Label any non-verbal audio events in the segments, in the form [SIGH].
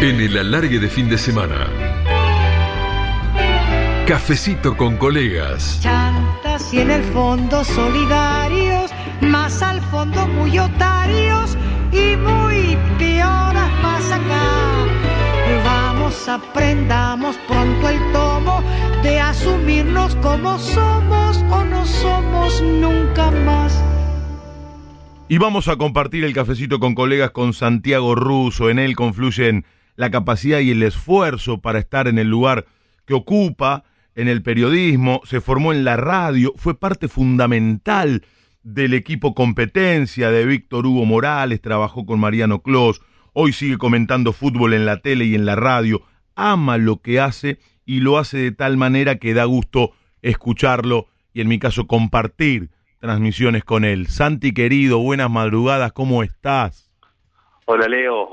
En el alargue de fin de semana. Cafecito con colegas. Chantas y en el fondo solidarios, más al fondo muy otarios y muy pioras más acá. Vamos, aprendamos pronto el tomo de asumirnos como somos o no somos nunca más. Y vamos a compartir el cafecito con colegas con Santiago Russo. En él confluyen la capacidad y el esfuerzo para estar en el lugar que ocupa, en el periodismo, se formó en la radio, fue parte fundamental del equipo competencia de Víctor Hugo Morales, trabajó con Mariano Clos, hoy sigue comentando fútbol en la tele y en la radio, ama lo que hace y lo hace de tal manera que da gusto escucharlo y en mi caso compartir transmisiones con él. Santi querido, buenas madrugadas, ¿cómo estás? Hola Leo,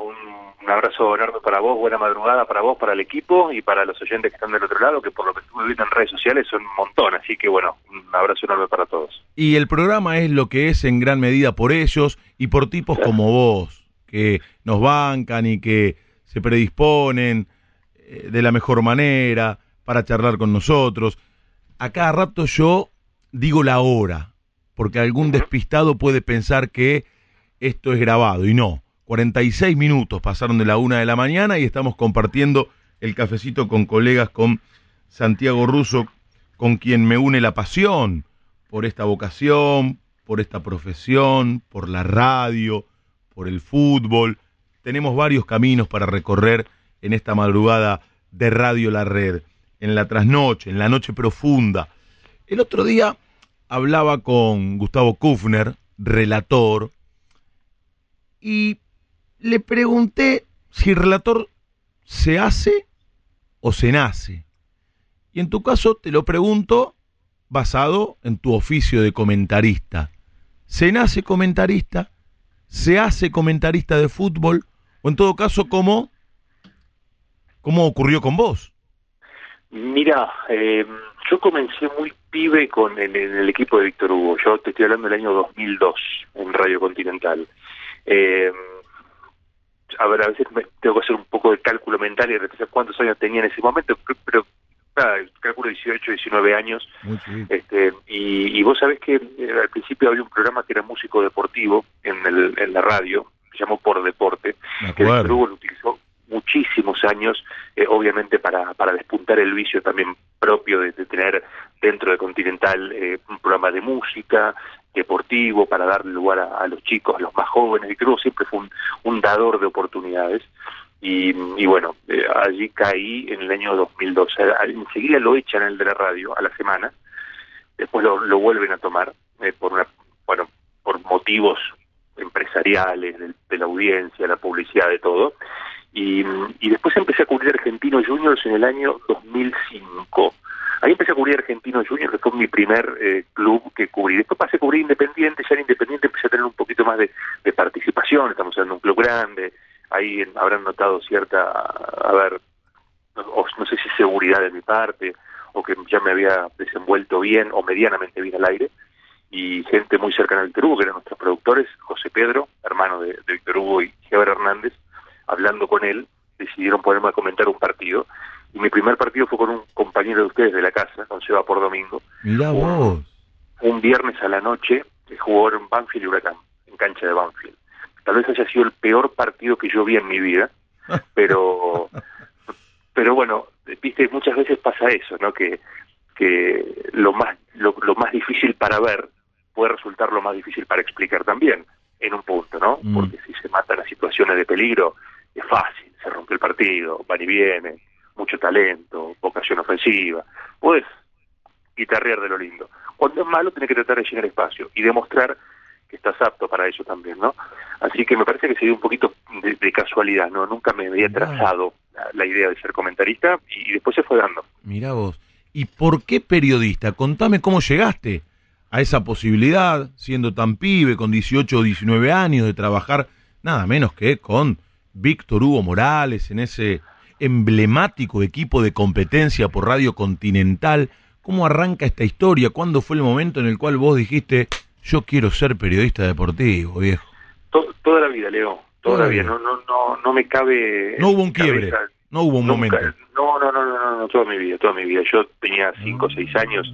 un abrazo enorme para vos, buena madrugada para vos, para el equipo y para los oyentes que están del otro lado, que por lo que estuve viendo en redes sociales son un montón, así que bueno, un abrazo enorme para todos. Y el programa es lo que es en gran medida por ellos y por tipos como vos, que nos bancan y que se predisponen eh, de la mejor manera para charlar con nosotros. A cada rato yo digo la hora, porque algún despistado puede pensar que esto es grabado y no. 46 minutos pasaron de la una de la mañana y estamos compartiendo el cafecito con colegas con Santiago Russo, con quien me une la pasión por esta vocación, por esta profesión, por la radio, por el fútbol. Tenemos varios caminos para recorrer en esta madrugada de Radio La Red, en la trasnoche, en la noche profunda. El otro día hablaba con Gustavo Kufner, relator, y le pregunté si relator se hace o se nace. Y en tu caso te lo pregunto basado en tu oficio de comentarista. ¿Se nace comentarista? ¿Se hace comentarista de fútbol? O en todo caso, ¿cómo, cómo ocurrió con vos? Mira, eh, yo comencé muy pibe con en el equipo de Víctor Hugo. Yo te estoy hablando del año 2002 en Radio Continental. Eh, a ver, a veces me, tengo que hacer un poco de cálculo mental y repensar cuántos años tenía en ese momento, pero, nada, calculo 18, 19 años. Este, y, y vos sabés que eh, al principio había un programa que era músico deportivo en, el, en la radio, se llamó Por Deporte, que. Víctor Hugo lo utilizó muchísimos años, eh, obviamente para, para despuntar el vicio también propio de, de tener dentro de Continental eh, un programa de música, deportivo, para darle lugar a, los chicos, a los más jóvenes. Víctor Hugo siempre fue un, un dador de oportunidades. Y, y bueno, eh, allí caí en el año 2012. A- Enseguida lo echan el de la radio a la semana, después lo, lo vuelven a tomar eh, por una, bueno, por motivos empresariales, de, de la audiencia, la publicidad, de todo. Y, y después empecé a cubrir Argentinos Juniors en el año 2005. Ahí empecé a cubrir Argentinos Juniors, que fue mi primer eh, club que cubrí. Después pasé a cubrir Independiente, ya en Independiente empecé a tener un poquito más de, participación, estamos de un club grande, ahí en- habrán notado cierta, a ver, no, sé si seguridad de mi parte, o que ya me había desenvuelto bien o medianamente bien al aire, y gente muy cercana a Víctor Hugo, que eran nuestros productores, José Pedro, hermano de, de Víctor Hugo y Geber Hernández, hablando con él, decidieron ponerme a comentar un partido, y mi primer partido fue con un compañero de ustedes de la casa, con Seba por domingo, Mirá vos. un viernes a la noche que jugó en Banfield y Huracán, en cancha de Banfield. Tal vez haya sido el peor partido que yo vi en mi vida, [LAUGHS] pero pero bueno, viste, muchas veces pasa eso, ¿no? Que que lo más lo, lo más difícil para ver puede resultar lo más difícil para explicar también, en un punto, ¿no? Mm. Porque si se matan las situaciones de peligro, es fácil, se rompe el partido, van y viene, mucho talento, vocación ofensiva, puedes guitarrear de lo lindo. Cuando es malo, tenés que tratar de llenar espacio y demostrar que estás apto para eso también, ¿no? Así que me parece que se dio un poquito de, de casualidad, ¿no? Nunca me había trazado la, la idea de ser comentarista y, y después se fue dando. Mirá vos. ¿Y por qué periodista? Contame cómo llegaste a esa posibilidad, siendo tan pibe, con 18 o 19 años, de trabajar nada menos que con Víctor Hugo Morales en ese emblemático equipo de competencia por Radio Continental. ¿Cómo arranca esta historia? ¿Cuándo fue el momento en el cual vos dijiste, yo quiero ser periodista deportivo, viejo? To- toda la vida, Leo. todavía, no, no, no, no me cabe. No hubo un quiebre, cabeza. no hubo un Nunca- momento. No, no, no, no, no, toda mi vida, toda mi vida. Yo tenía cinco o Mm. seis años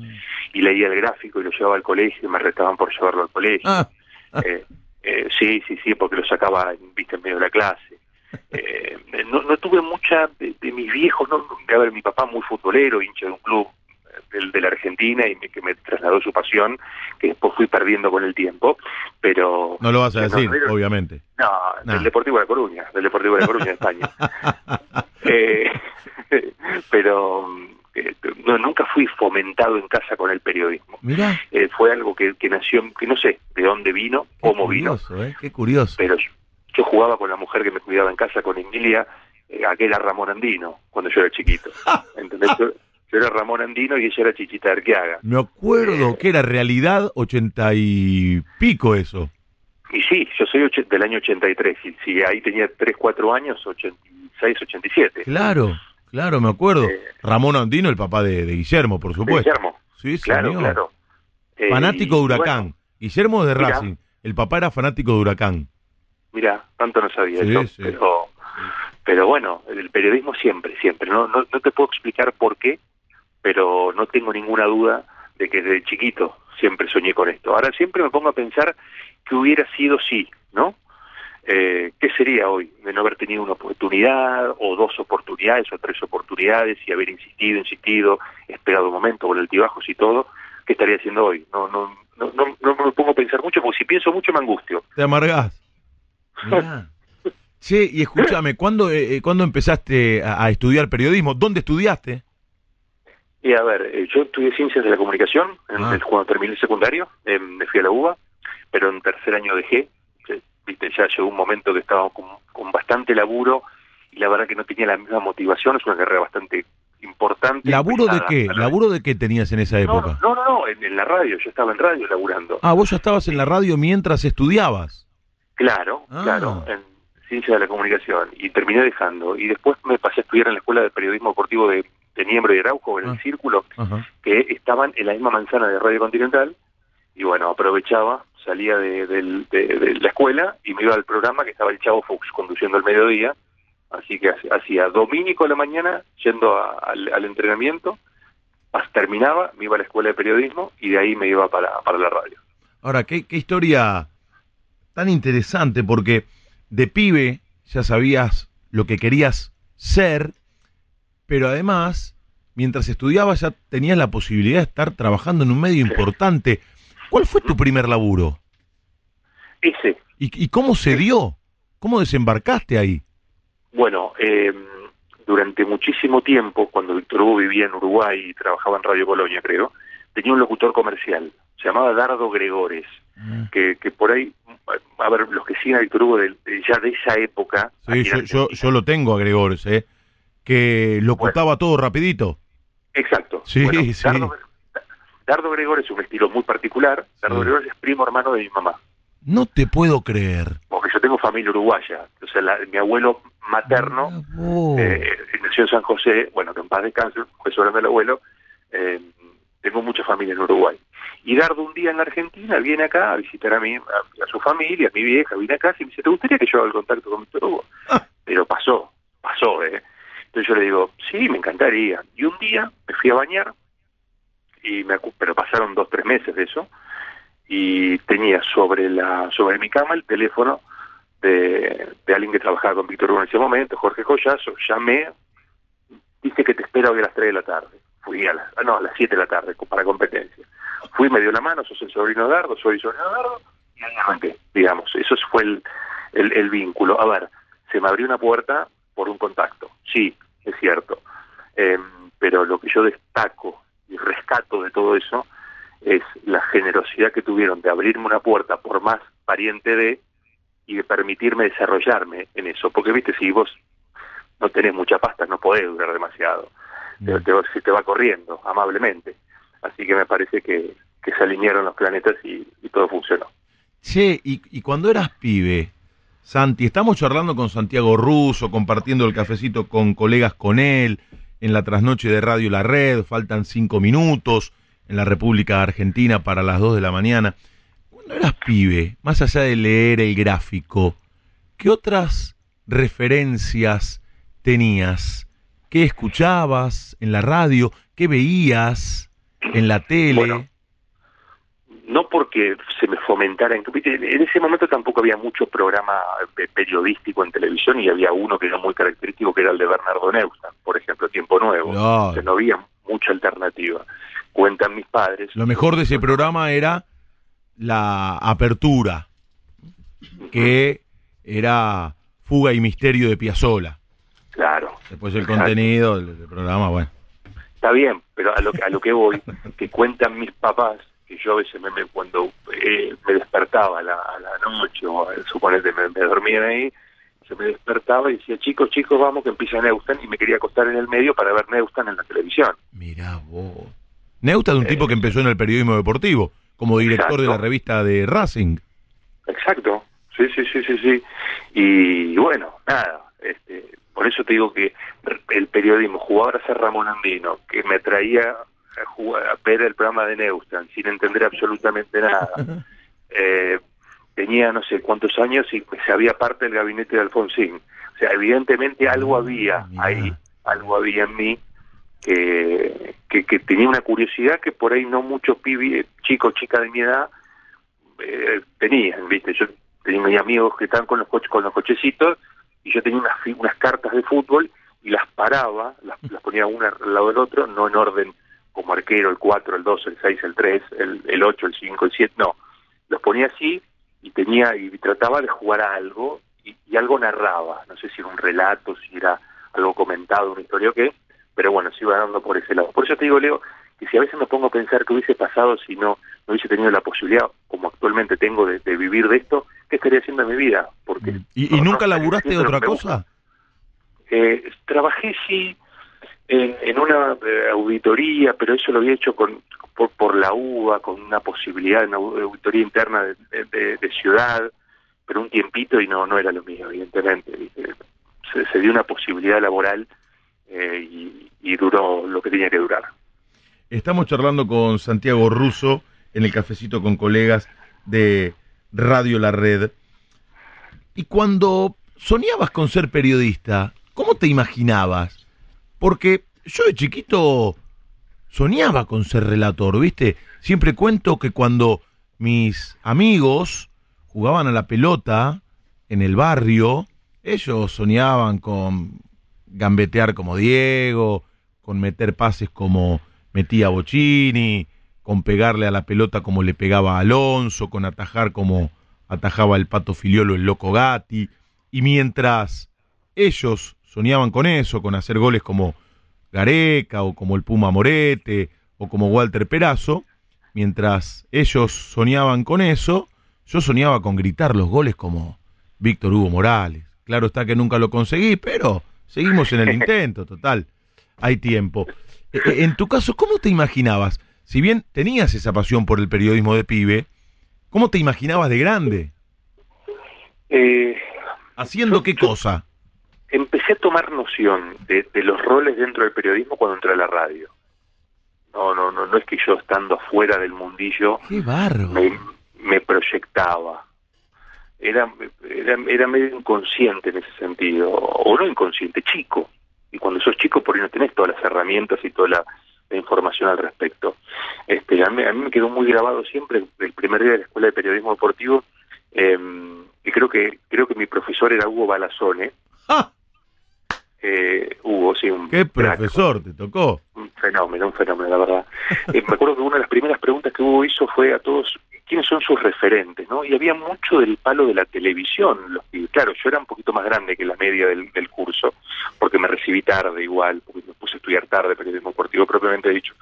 y leía el gráfico y lo llevaba al colegio y me retaban por llevarlo al colegio. Ah, Eh, eh, sí, sí, sí, porque lo sacaba, viste, en medio de la clase. Eh, no, no tuve mucha de, de mis viejos, no, a ver, mi papá muy futbolero, hincha de un club eh, del- de, la Argentina y me, que me trasladó su pasión, que después fui perdiendo con el tiempo, pero... no lo vas a decir, obviamente. No, No. del Deportivo de Coruña, del Deportivo de Coruña, España. [LAUGHS] Eh, [LAUGHS] pero eh, no, nunca fui fomentado en casa con el periodismo. Mirá, Eh, fue algo que, que nació, que no sé de dónde vino, qué cómo vino, curioso, ¿eh? Qué curioso. pero yo, jugaba con la mujer que me cuidaba en casa, con Emilia, eh, aquel era Ramón Andino, cuando yo era chiquito. [LAUGHS] ¿Entendés? Yo, yo era Ramón Andino y ella era Chichita Arqueaga. Me acuerdo que era realidad ochenta y pico eso. Y sí, yo soy del año 83, y si ahí tenía 3, 4 años, 86, 87. Claro, claro, me acuerdo. Eh, Ramón Andino, el papá de, de Guillermo, por De supuesto. Guillermo. Sí, Claro, señor. claro. Eh, Fanático de Huracán. bueno, Guillermo de. Racing. El papá era fanático de Huracán. Mira, tanto no sabía Sí, eso, sí. pero, pero bueno, el periodismo siempre, siempre. No, no, no te puedo explicar por qué, pero no tengo ninguna duda de que desde chiquito siempre soñé con esto. Ahora siempre me pongo a pensar que hubiera sido sí, ¿no? Eh, ¿Qué sería hoy de no haber tenido una oportunidad o dos oportunidades o tres oportunidades y haber insistido, insistido, esperado un momento con altibajos y todo? ¿Qué estaría haciendo hoy? No, no, no, no, no me pongo a pensar mucho porque si pienso mucho me angustio. ¿Te amargás? Mirá. Che, y escúchame, ¿cuándo, eh, eh, ¿cuándo empezaste a, a estudiar periodismo? ¿Dónde estudiaste? Y a ver, eh, yo estudié ciencias de la comunicación en- Ah. cuando terminé el secundario, eh, me fui a la UBA, pero en tercer año dejé. Eh, Viste, ya llegó un momento que estaba con, con bastante laburo y la verdad que no tenía la misma motivación, es una carrera bastante importante. ¿Laburo de qué? ¿Laburo de qué tenías en esa No, época? No, no, no, en, en la radio, yo estaba en radio laburando. Ah, vos ya estabas en la radio mientras estudiabas. Claro, Ah. claro, en ciencias de la comunicación y terminé dejando. Y después me pasé a estudiar en la Escuela de Periodismo Deportivo de, de Niembro y Araujo, en Ah. el Círculo, Ajá. que estaban en la misma manzana de Radio Continental y bueno, aprovechaba, salía de, del- de- de la escuela y me iba al programa que estaba el Chavo Fox conduciendo al mediodía, así que hac- hacía dominico a la mañana yendo a- al, al entrenamiento, terminaba, me iba a la escuela de periodismo y de ahí me iba para, para la radio. Ahora, qué, qué historia tan interesante, porque de pibe ya sabías lo que querías ser, pero además, mientras estudiabas ya tenías la posibilidad de estar trabajando en un medio importante. ¿Cuál fue tu primer laburo? Ese, ¿Y, y cómo se dio? ¿Cómo desembarcaste ahí? Bueno, eh, durante muchísimo tiempo, cuando Víctor Hugo vivía en Uruguay y trabajaba en Radio Colonia, creo, tenía un locutor comercial, se llamaba Dardo Gregores, que, que por ahí, a ver, los que siguen a Víctor Hugo de- de- ya de esa época... Sí, yo, yo, lo tengo a Gregores, ¿eh? Que locutaba todo rapidito. Exacto. Sí, Bueno, sí. Dardo, Dardo Gregores es un estilo muy particular, Dardo Sí. Gregores es primo hermano de mi mamá, No te puedo creer. porque yo tengo familia uruguaya, o sea, la- mi abuelo materno... Eh, nació en San José, bueno, que en paz descanse, fue sobre el abuelo, eh, tengo mucha familia en Uruguay. Y Dardo un día en la Argentina viene acá a visitar a, mi, a, a su familia, a mi vieja, viene acá y me dice, ¿te gustaría que yo haga el contacto con Víctor Hugo? Ah. Pero pasó, pasó, ¿eh? Entonces yo le digo, sí, me encantaría. Y un día me fui a bañar, y me pero pasaron dos, tres meses de eso, y tenía sobre la sobre mi cama el teléfono de, de alguien que trabajaba con Víctor Hugo en ese momento, Jorge Collazo, llamé, dice que te espera hoy a las 3 de la tarde. Fui a las, ah, no, a las 7 de la tarde para competencia. Fui, me dio la mano, sos el sobrino de Dardo, soy el sobrino de Dardo, y ahí arranqué, digamos. Eso fue el, el, vínculo. A ver, se me abrió una puerta por un contacto, sí, es cierto. Em, pero lo que yo destaco y rescato de todo eso es la generosidad que tuvieron de abrirme una puerta por más pariente de y de permitirme desarrollarme en eso. Porque, viste, si vos no tenés mucha pasta, no podés durar demasiado. Te, te va- se te va corriendo, amablemente. Así que me parece que, que se alinearon los planetas y, y todo funcionó. Che, y, y cuando eras pibe, Santi, estamos charlando con Santiago Russo, compartiendo el cafecito con colegas con él, en la trasnoche de Radio La Red, faltan cinco minutos en la República Argentina para las dos de la mañana. Cuando eras pibe, más allá de leer el gráfico, ¿qué otras referencias tenías? ¿Qué escuchabas en la radio? ¿Qué veías en la tele? Bueno, no porque se me fomentara en, en ese momento tampoco había mucho programa eh, periodístico en televisión y había uno que era muy característico que era el de Bernardo Neustadt, por ejemplo, Tiempo Nuevo. No. No había mucha alternativa. Cuentan mis padres. Lo mejor de ese programa era la apertura, que era Fuga y Misterio de Piazzola. Claro. Después el Exacto. contenido del, del programa, bueno. Está bien, pero a lo, que- a lo que voy, que cuentan mis papás, que yo a veces me, me- cuando eh, me despertaba a la, a la noche, o eh, suponete me, me dormía ahí, se me despertaba y decía, chicos, chicos, vamos que empieza Neustan, y me quería acostar en el medio para ver Neustan en la televisión. Mirá vos. Neusta es un tipo que empezó en el periodismo deportivo, como director de la revista de Racing. Exacto, sí, sí, sí, sí, sí. Y bueno, nada, este, por eso te digo que el periodismo, jugador a ser Ramón Andino, que me traía a, jugar, a ver el programa de Neustan sin entender absolutamente nada, [LAUGHS] eh, tenía no sé cuántos años y sabía parte del gabinete de Alfonsín. O sea, evidentemente algo había mirá. ahí, algo había en mí que, que, que tenía una curiosidad que por ahí no muchos pibes, chicos, chicas de mi edad, eh, tenían, ¿viste? Yo tenía mis amigos que estaban con los coches, con los cochecitos y yo tenía unas, unas cartas de fútbol y las paraba, las, las ponía una al lado del otro, no en orden como arquero, el 4, el 2, el 6, el 3, el, el 8, el 5, el 7, no. Los ponía así y tenía y trataba de jugar a algo y, y algo narraba, no sé si era un relato, si era algo comentado, una historia o qué, pero bueno, se iba dando por ese lado. Por eso te digo, Leo, que si a veces me pongo a pensar qué hubiese pasado si no, no hubiese tenido la posibilidad, como actualmente tengo, de, de vivir de esto, ¿qué estaría haciendo en mi vida? Porque ¿Y, y nunca no- laburaste otra cosa? Eh, trabajé sí en, en una eh, auditoría, pero eso lo había hecho con por, por la UBA, con una posibilidad de una au- auditoría interna de, de- de- de ciudad, pero un tiempito y no no era lo mío, evidentemente. Se, se dio una posibilidad laboral eh, y, y duró lo que tenía que durar. Estamos charlando con Santiago Russo en el cafecito con colegas de Radio La Red. Y cuando soñabas con ser periodista, ¿cómo te imaginabas? Porque yo de chiquito soñaba con ser relator, ¿viste? Siempre cuento que cuando mis amigos jugaban a la pelota en el barrio, ellos soñaban con gambetear como Diego, con meter pases como metía Bocini, con pegarle a la pelota como le pegaba a Alonso, con atajar como atajaba el Pato Filiolo el Loco Gatti, y mientras ellos soñaban con eso, con hacer goles como Gareca o como el Puma Morete o como Walter Perazo, mientras ellos soñaban con eso, yo soñaba con gritar los goles como Víctor Hugo Morales. Claro está que nunca lo conseguí, pero seguimos en el intento, total. Hay tiempo. E- e- En tu caso, ¿cómo te imaginabas? Si bien tenías esa pasión por el periodismo de pibe, ¿cómo te imaginabas de grande? Eh, ¿Haciendo qué cosa? empecé a tomar noción de, de los roles dentro del periodismo cuando entré a la radio. No, no, no, no es que yo estando afuera del mundillo me, me proyectaba. Era, era, era medio inconsciente en ese sentido, o no inconsciente, chico. Y cuando sos chico por ahí no tenés todas las herramientas y toda la, la información al respecto. Este, a, mí, a mí me quedó muy grabado siempre el primer día de la Escuela de Periodismo Deportivo, eh, que creo que creo que mi profesor era Hugo Balazone. ¡Ah! Eh, Hugo, sí, un ¡Qué crack, profesor te tocó! un fenómeno, un fenómeno, la verdad. [LAUGHS] Eh, me acuerdo que una de las primeras preguntas que Hugo hizo fue a todos, ¿quiénes son sus referentes? ¿no? Y había mucho del palo de la televisión. Los que- claro, yo era un poquito más grande que la media del, del curso, porque me recibí tarde igual, porque me puse a estudiar tarde, periodismo deportivo propiamente dicho.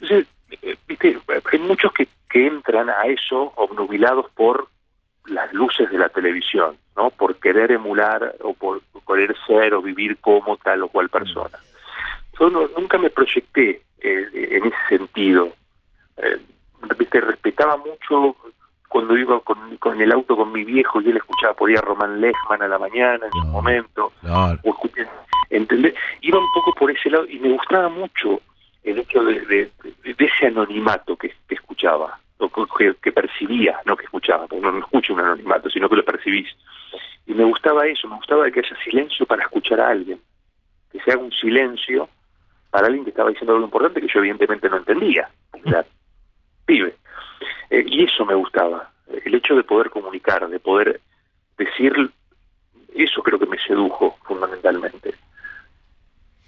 Entonces, eh, viste, hay muchos que, que entran a eso obnubilados por las luces de la televisión, ¿no? Por querer emular o por querer ser o vivir como tal o cual persona. Yo no- nunca me proyecté eh, en ese sentido. Eh, viste, respetaba mucho cuando iba con, con el auto con mi viejo y él escuchaba por ahí a Román Lechman a la mañana en su No. momento Claro. o escuché, ¿entendés? Iba un poco por ese lado y me gustaba mucho el hecho de, de- ese anonimato que, que escuchaba, o que, que percibía, no que escuchaba, porque no, no escucho un anonimato, sino que lo percibís. Y me gustaba eso, me gustaba que haya silencio para escuchar a alguien, que se haga un silencio para alguien que estaba diciendo algo importante que yo evidentemente no entendía, porque era pibe. Eh, y eso me gustaba, el hecho de poder comunicar, de poder decir, eso creo que me sedujo fundamentalmente.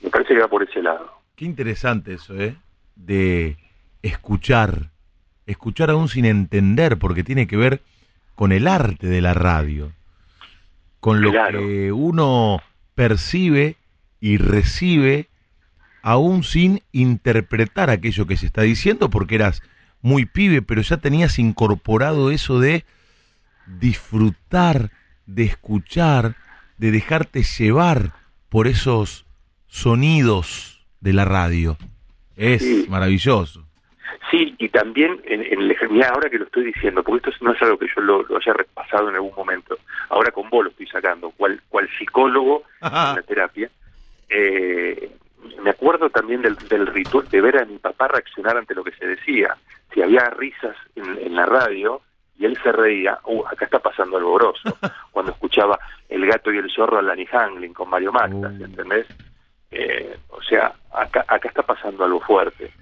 Me parece que va por ese lado. Qué interesante eso, ¿eh? De escuchar, escuchar aún sin entender, porque tiene que ver con el arte de la radio, con lo Claro. que uno percibe y recibe aún sin interpretar aquello que se está diciendo, porque eras muy pibe, pero ya tenías incorporado eso de disfrutar, de escuchar, de dejarte llevar por esos sonidos de la radio. Es Sí. maravilloso. Sí, y también en, en el mirá, ahora que lo estoy diciendo, porque esto no es algo que yo lo, lo haya repasado en algún momento, ahora con vos lo estoy sacando, cual, cual psicólogo en la [LAUGHS] terapia, eh, me acuerdo también del, del ritual de ver a mi papá reaccionar ante lo que se decía. Si había risas en, en la radio y él se reía, uh, acá está pasando algo grosso. [LAUGHS] Cuando escuchaba El gato y el zorro a Lani Hanglin con Mario Uh. ¿entendés? Eh, o sea, acá, acá está pasando algo fuerte.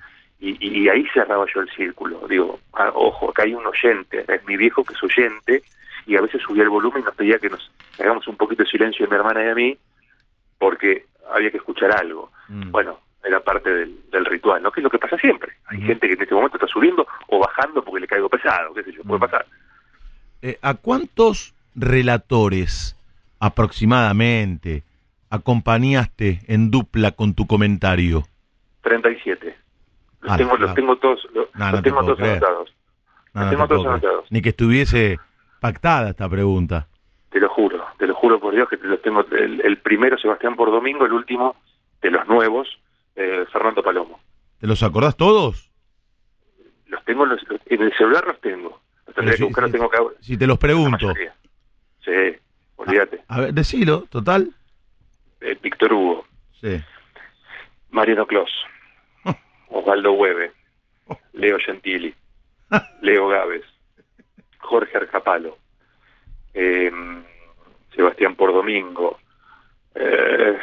Y, y ahí cerraba yo el círculo. Digo, ah, ojo, acá hay un oyente, es mi viejo que es oyente, y a veces subía el volumen y nos pedía que nos hagamos un poquito de silencio de mi hermana y a mí, porque había que escuchar algo. Mm. Bueno, era parte del, del ritual, ¿no? Que es lo que pasa siempre. Hay gente que en este momento está subiendo o bajando porque le caigo pesado, qué sé yo, puede pasar. Eh, ¿A cuántos relatores aproximadamente acompañaste en dupla con tu comentario? 37. Los Ah, tengo, no. los tengo todos, los, No, los no te tengo puedo todos creer. anotados. No, Los tengo te todos anotados. Ni que estuviese pactada esta pregunta. Te lo juro, te lo juro por Dios que te los tengo. El, el primero, Sebastián por Domingo, el último de los nuevos, eh, Fernando Palomo. ¿Te los acordás todos? Los tengo en, los- en el celular, los tengo. Los que si- buscar, si- tengo acá. Si te los pregunto. Sí, olvídate. A ver, decilo, total. Eh, Víctor Hugo, Sí. Mariano Clos, [LAUGHS] Osvaldo Hueve, Leo Gentili, Leo Gávez, Jorge Arcapalo, eh, Sebastián Pordomingo, eh,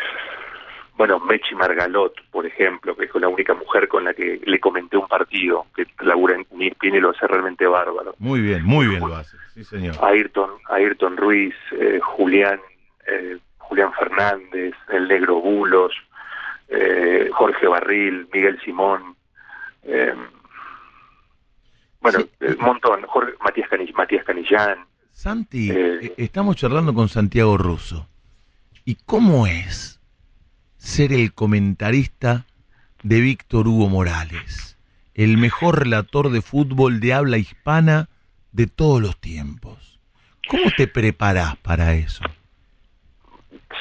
bueno, Mechi Margalot, por ejemplo, que es la única mujer con la que le comenté un partido, que labura en ESPN y lo hace realmente bárbaro. Muy bien, muy bien lo haces. Sí, señor. Ayrton, Ayrton Ruiz, eh, Julián, eh, Julián Fernández, el Negro Bulos, eh, Jorge Barril, Miguel Simón, eh, bueno, Sí. eh, un montón, Jorge, Matías, Cani- Matías Canillán, Santi, Eh. eh, estamos charlando con Santiago Russo. ¿Y cómo es ser el comentarista de Víctor Hugo Morales, el mejor relator de fútbol de habla hispana de todos los tiempos? ¿Cómo te preparás para eso?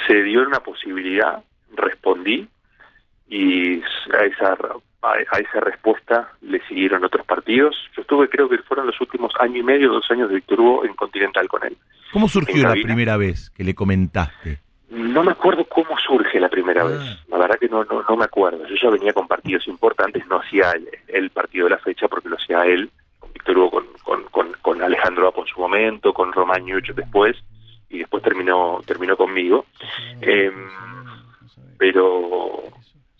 se dio una posibilidad, respondí y a esa a, a esa respuesta le siguieron otros partidos. Yo estuve, creo que fueron los últimos año y medio, dos años de Víctor Hugo en Continental con él. ¿Cómo surgió ¿En la primera vez que le comentaste? No me acuerdo cómo surge la primera Ah. vez. La verdad que no, no, no me acuerdo. Yo ya venía con partidos importantes, no hacía el, el partido de la fecha porque lo hacía él, con Víctor Hugo, con, con, con, con Alejandro Apo en su momento, con Román Ñuch después, y después terminó terminó conmigo. Em, pero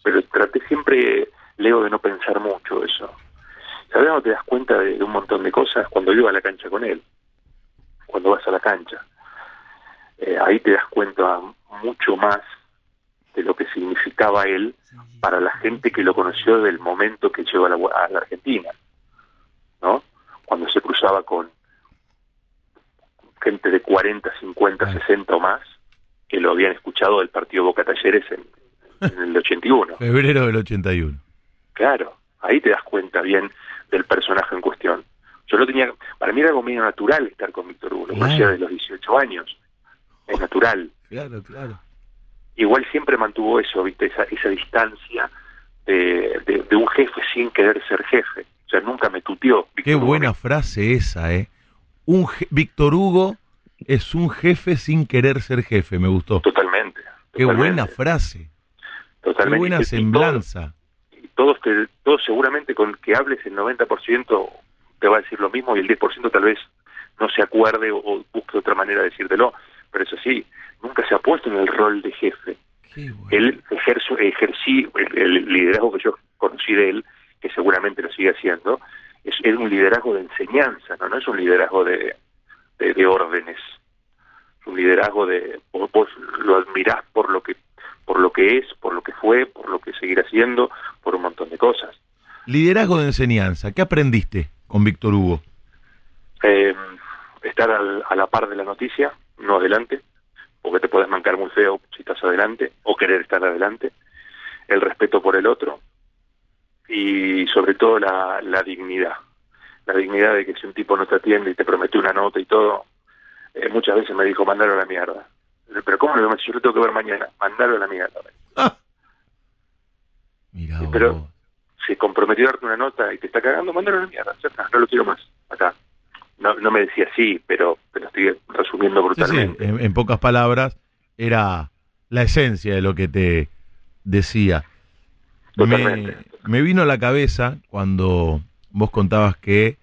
pero traté siempre, Leo, de no pensar mucho eso. ¿Sabes dónde te das cuenta de, de un montón de cosas? Cuando iba a la cancha con él, cuando vas a la cancha. Eh, ahí te das cuenta mucho más de lo que significaba él para la gente que lo conoció del momento que llegó a la, a la Argentina, ¿no? Cuando se cruzaba con gente de 40, 50, 60 o más que lo habían escuchado del partido Boca Talleres en, en el 81. Febrero del 81. Claro, ahí te das cuenta bien del personaje en cuestión. Yo lo tenía, para mí era algo medio natural estar con Víctor Hugo, lo Claro. conocía de los 18 años, es natural. Claro, claro. Igual siempre mantuvo eso, viste, esa, esa distancia de, de, de un jefe sin querer ser jefe. O sea, nunca me tuteó. Víctor Qué Hugo. buena frase esa, ¿eh? Un je- Víctor Hugo es un jefe sin querer ser jefe, me gustó. Totalmente. Qué totalmente, buena frase, qué totalmente. buena Y- y semblanza. Todos, te- todos seguramente con que hables el 90% te va a decir lo mismo y el 10% tal vez no se acuerde o, o busque otra manera de decírtelo. pero eso sí, nunca se ha puesto en el rol de jefe. Bueno. Él ejerzo, ejercí el, el liderazgo que yo conocí de él, que seguramente lo sigue haciendo, es, es un liderazgo de enseñanza, no, no es un liderazgo de, de, de órdenes, es un liderazgo de vos, vos lo admirás por lo que por lo que es, por lo que fue, por lo que seguirá siendo, por un montón de cosas. Liderazgo de enseñanza. ¿Qué aprendiste con Víctor Hugo? Eh, estar al- a la par de la noticia, no adelante, porque te puedes mancar muy feo si estás adelante, o querer estar adelante, el respeto por el otro, y sobre todo la, la dignidad. La dignidad de que si un tipo no te atiende y te promete una nota y todo, eh, muchas veces me dijo, mandalo a la mierda. Pero ¿cómo lo yo lo tengo que ver mañana? Mandalo a la mierda. Ah. Mira Sí, pero-. Se comprometió a darte una nota y te está cagando, mandalo a la mierda. Ya está, no lo quiero más acá. No, no me decía así, pero, pero estoy resumiendo Sí, sí, brutalmente. en, en pocas palabras, era la esencia de lo que te decía. Me, me vino a la cabeza cuando vos contabas que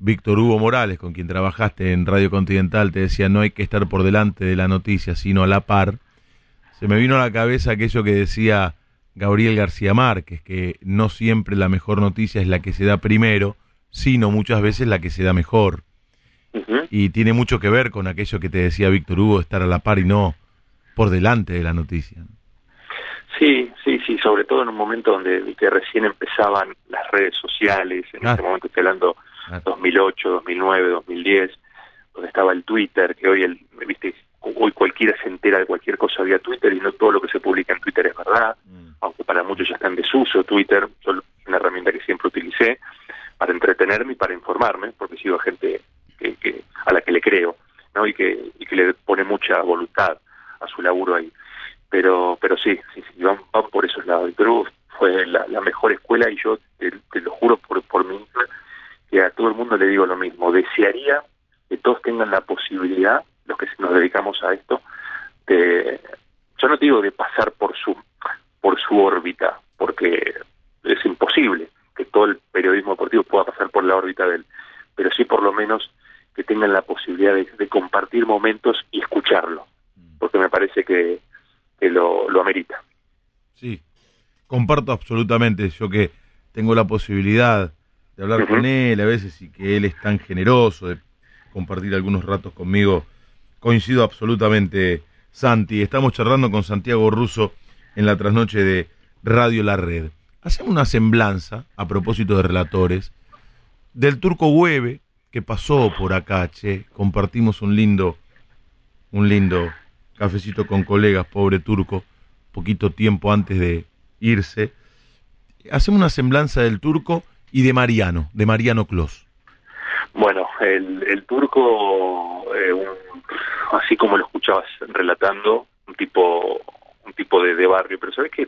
Víctor Hugo Morales, con quien trabajaste en Radio Continental, te decía no hay que estar por delante de la noticia, sino a la par. Se me vino a la cabeza aquello que decía Gabriel García Márquez, que no siempre la mejor noticia es la que se da primero, sino muchas veces la que se da mejor y tiene mucho que ver con aquello que te decía Víctor Hugo, estar a la par y no por delante de la noticia. Sí, sí, sí, sobre todo en un momento donde que recién empezaban las redes sociales, en Ah. ese momento estoy hablando. 2008, 2009, 2010, donde estaba el Twitter, que hoy el, viste, hoy cualquiera se entera de cualquier cosa vía Twitter y no todo lo que se publica en Twitter es verdad, aunque para muchos ya está en desuso Twitter, yo es una herramienta que siempre utilicé para entretenerme y para informarme, porque sigo a gente que, que- a la que le creo, ¿no? Y que, y que le pone mucha voluntad a su laburo ahí. Pero, pero sí, sí, sí, van, van por esos lados. Y Perú fue la, la mejor escuela y yo te, te lo juro por, por mi que a todo el mundo le digo lo mismo. Desearía que todos tengan la posibilidad, los que nos dedicamos a esto, de, yo no te digo de pasar por su, por su órbita, porque es imposible que todo el periodismo deportivo pueda pasar por la órbita de él, pero sí por lo menos que tengan la posibilidad de, de compartir momentos y escucharlo, porque me parece que, que lo, lo amerita. Sí, comparto absolutamente. Yo que tengo la posibilidad de hablar con él a veces y que él es tan generoso de compartir algunos ratos conmigo, coincido absolutamente, Santi. Estamos charlando con Santiago Russo en la trasnoche de Radio La Red. Hacemos una semblanza, a propósito de relatores, del turco Hueve, que pasó por acá, che. Compartimos un lindo, un lindo cafecito con colegas, pobre turco, poquito tiempo antes de irse. Hacemos una semblanza del turco y de Mariano, de Mariano Clos. Bueno, el, el turco, eh, un- así como lo escuchabas relatando, un tipo un tipo de, de barrio, pero sabes que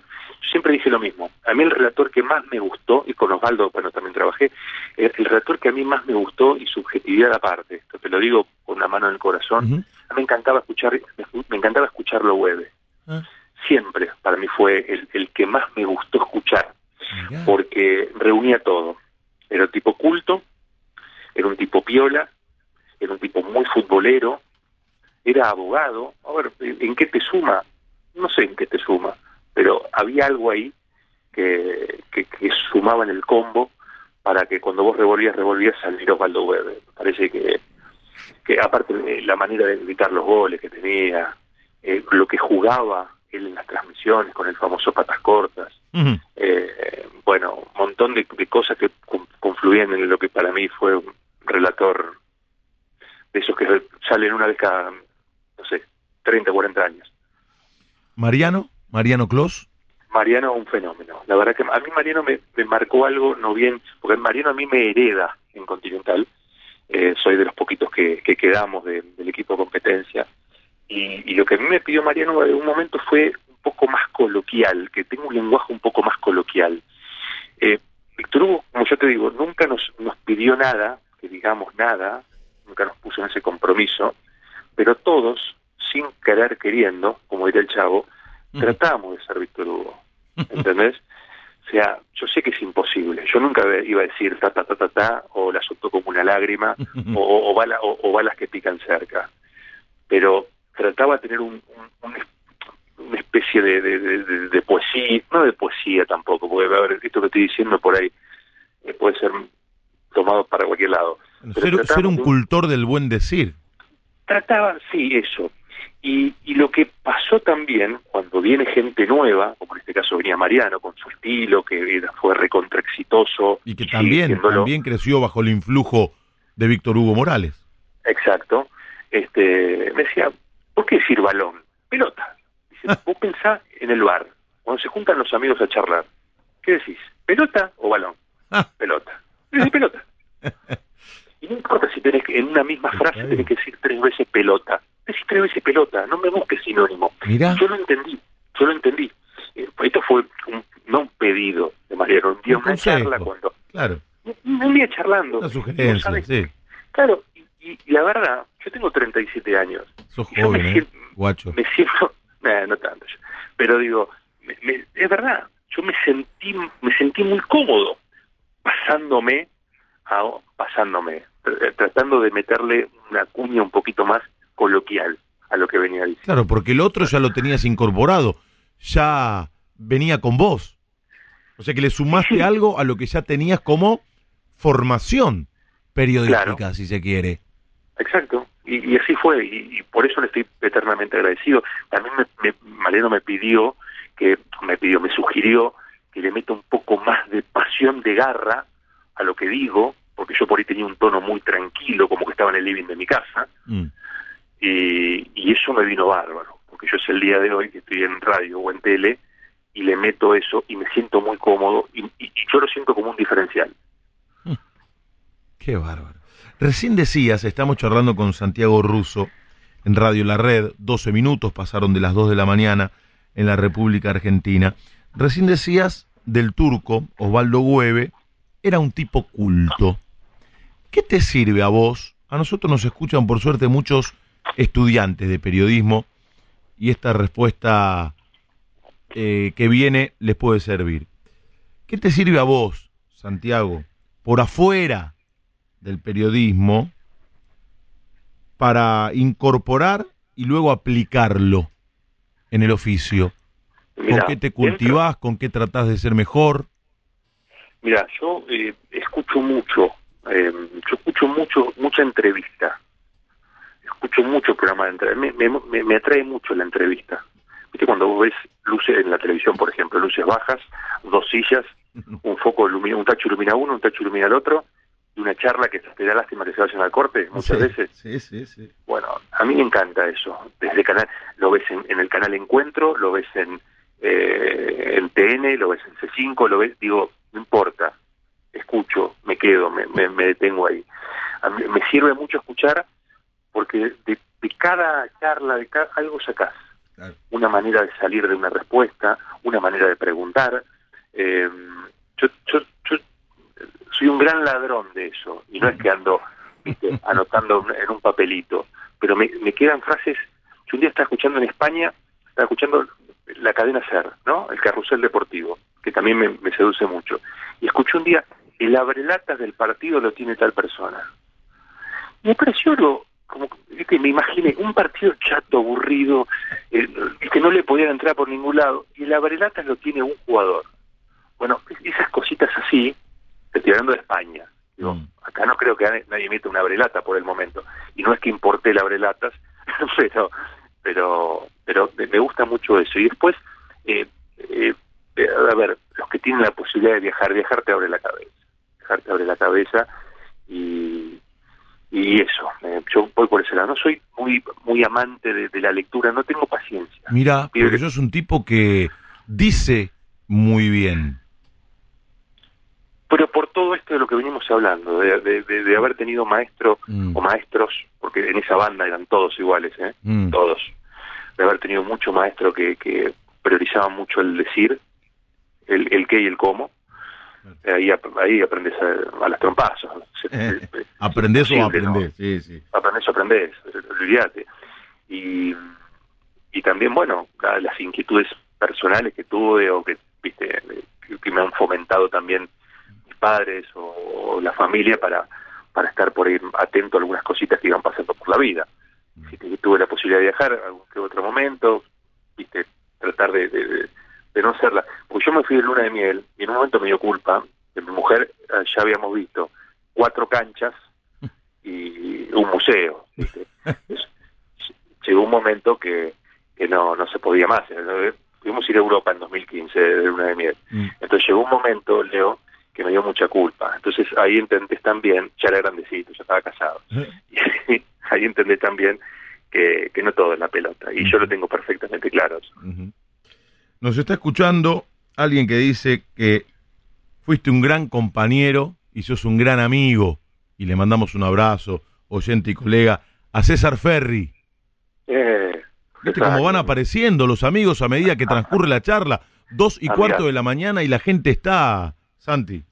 siempre dije lo mismo. A mí el relator que más me gustó, y con Osvaldo, bueno, también trabajé, el, el relator que a mí más me gustó y subjetividad aparte, esto te lo digo con la mano en el corazón, Ujú. a mí me encantaba escuchar, me, me encantaba escucharlo Webe. Ah, Siempre para mí fue el, el que más me gustó escuchar porque reunía todo. Era un tipo culto, era un tipo piola, era un tipo muy futbolero, era abogado. A ver, ¿en qué te suma? No sé en qué te suma, pero había algo ahí que, que, que sumaba en el combo para que cuando vos revolvías, revolvías salir Osvaldo. Me parece que, que aparte la manera de gritar los goles que tenía, eh, lo que jugaba en las transmisiones con el famoso patas cortas, eh, bueno, un montón de, de cosas que con- confluían en lo que para mí fue un relator de esos que salen una vez cada, no sé, 30, 40 años. Mariano, Mariano Clos. Mariano un fenómeno. La verdad que a mí Mariano me, me marcó algo, no bien, porque Mariano a mí me hereda en Continental. Eh, soy de los poquitos que, que quedamos de- del equipo de competencia. Y, y lo que a mí me pidió Mariano en un momento fue un poco más coloquial, que tenga un lenguaje un poco más coloquial. Eh, Víctor Hugo, como yo te digo, nunca nos, nos pidió nada, que digamos nada, nunca nos puso en ese compromiso, pero todos, sin querer queriendo, como diría el chavo, Ujú. tratamos de ser Víctor Hugo. ¿Entendés? O sea, yo sé que es imposible. Yo nunca iba a decir ta, ta, ta, ta, ta, o la soltó como una lágrima, [LAUGHS] o, o, o bala- o- o balas que pican cerca. Pero trataba de tener un, un- un- una especie de, de, de- de poesía, no de poesía tampoco, porque a ver, esto que estoy diciendo por ahí eh, puede ser tomado para cualquier lado. Pero ser, un cultor del buen decir. Trataba, sí, eso. Y, y lo que pasó también, cuando viene gente nueva, como en este caso venía Mariano con su estilo, que era- fue recontra exitoso. Y que también, también creció bajo el influjo de Víctor Hugo Morales. Exacto. Este, me decía, ¿por qué decir balón? Pelota. Dice, vos pensá en el bar, cuando se juntan los amigos a charlar. ¿Qué decís? ¿Pelota o balón? Ah. Pelota. Dice, pelota. Y no importa si tenés que, en una misma frase tenés que decir tres veces pelota. Decís tres veces pelota, no me busques sinónimo. Mirá. Yo lo entendí, yo lo entendí. Eh, Esto fue un- no un pedido de Mariano, un día Un una consejo. charla cuando Claro, un un día charlando. una sugerencia, sí. Claro, y- y la verdad, yo tengo 37 años. Sos yo me joven, ¿eh? siento- Guacho. Me siento, [LAUGHS] nah, no tanto, yo. pero digo, me- me- es verdad, yo me sentí, me sentí muy cómodo pasándome, a, pasándome, tr- tratando de meterle una cuña un poquito más coloquial a lo que venía diciendo. Claro, porque el otro ya lo tenías incorporado, ya venía con vos. O sea que le sumaste Sí. algo a lo que ya tenías como formación periodística, Claro. si se quiere. Exacto, y, y así fue, y, y por eso le estoy eternamente agradecido. También me, me, Mariano me pidió, que me pidió, me sugirió que le meta un poco más de pasión, de garra a lo que digo, porque yo por ahí tenía un tono muy tranquilo, como que estaba en el living de mi casa, Mm. y, y eso me vino bárbaro, porque yo es el día de hoy que estoy en radio o en tele, y le meto eso y me siento muy cómodo, y, y- y yo lo siento como un diferencial. [LAUGHS] Qué bárbaro. Recién decías, estamos charlando con Santiago Russo en Radio La Red, 12 minutos pasaron de las 2 de la mañana en la República Argentina. Recién decías del turco, Osvaldo Hueve, era un tipo culto. ¿Qué te sirve a vos? A nosotros nos escuchan por suerte muchos estudiantes de periodismo y esta respuesta eh, que viene les puede servir. ¿Qué te sirve a vos, Santiago, por afuera del periodismo para incorporar y luego aplicarlo en el oficio? ¿Con qué te cultivás? ¿Con qué tratás de ser mejor? Mira, yo eh, escucho mucho, eh, yo escucho mucho, mucha entrevista. Escucho mucho programa de entrevista. Me, me, me- me atrae mucho la entrevista. Viste cuando vos ves luces en la televisión, por ejemplo, luces bajas, dos sillas, [LAUGHS] un foco ilumina, un tacho ilumina uno, un tacho ilumina el otro, y una charla que te da lástima que se vayan al corte, muchas Sí, veces. Sí, sí, sí. Bueno, a mí me encanta eso. Desde canal, lo ves en, en el canal Encuentro, lo ves en, eh, en TN, lo ves en C5, lo ves, digo, no importa, escucho, me quedo, me, me, me detengo ahí. A mí me sirve mucho escuchar porque de, de cada charla, de cada, algo sacás. Claro. Una manera de salir de una respuesta, una manera de preguntar. Eh, yo, yo, yo soy un gran ladrón de eso, y no es que ando ¿viste? [LAUGHS] anotando en un papelito, pero me, me quedan frases. Yo un día estaba escuchando en España, estaba escuchando la cadena SER, ¿no? El carrusel deportivo, que también me, me seduce mucho. Y escuché un día, el abrelatas del partido lo tiene tal persona. Y me pareció algo, como que me imaginé, un partido chato, aburrido, eh, que no le podían entrar por ningún lado, y el abrelatas lo tiene un jugador. Bueno, esas cositas así, te estoy hablando de España. Digo, Mm. acá no creo que nadie- meta una abrelata por el momento. Y no es que importe el abrelatas, [LAUGHS] pero pero pero me gusta mucho eso. Y después, eh, eh, a ver, los que tienen la posibilidad de viajar, viajar te abre la cabeza. Viajar te abre la cabeza y, y eso. eh, yo voy por ese lado. No soy muy muy amante de, de la lectura, no tengo paciencia. Mira, porque que- yo es un tipo que dice muy bien. Pero por todo esto de lo que venimos hablando, de, de- de- de haber tenido maestro Mm. o maestros, porque en esa banda eran todos iguales, ¿eh? Mm. todos, de haber tenido mucho maestro que, que priorizaban mucho el decir, el, el qué y el cómo, ahí, ahí aprendes a, a las trompazos. Eh, ¿Aprendés o aprendés? Sí, sí. Aprendés o aprendés, olvídate. Y, y también, bueno, la- las inquietudes personales que tuve o que, viste, que, que me han fomentado también padres o, o la familia para, para estar por ahí atento a algunas cositas que iban pasando por la vida. Si te- tuve la posibilidad de viajar algún que otro momento, viste, tratar de, de, de no hacerla. Porque yo me fui de luna de miel y en un momento me dio culpa, que mi mujer eh, ya habíamos visto cuatro canchas [LAUGHS] y un museo. ¿viste? [LAUGHS] Llegó un momento que, que no, no se podía más. Pudimos ir a Europa en 2015 de luna de miel. Mm. Entonces llegó un momento, Leo, que me dio mucha culpa. Entonces ahí entendés también, ya era grandecito, ya estaba casado. [LAUGHS] Y ahí entendés también que, que no todo es la pelota. Y yo lo tengo perfectamente claro. eso. Ujú. Nos está escuchando alguien que dice que fuiste un gran compañero y sos un gran amigo. Y le mandamos un abrazo, oyente y colega, a César Ferri. Eh, ¿Viste cómo van apareciendo los amigos a medida que transcurre la charla? Dos y Amigazo. cuarto de la mañana y la gente está, Santi.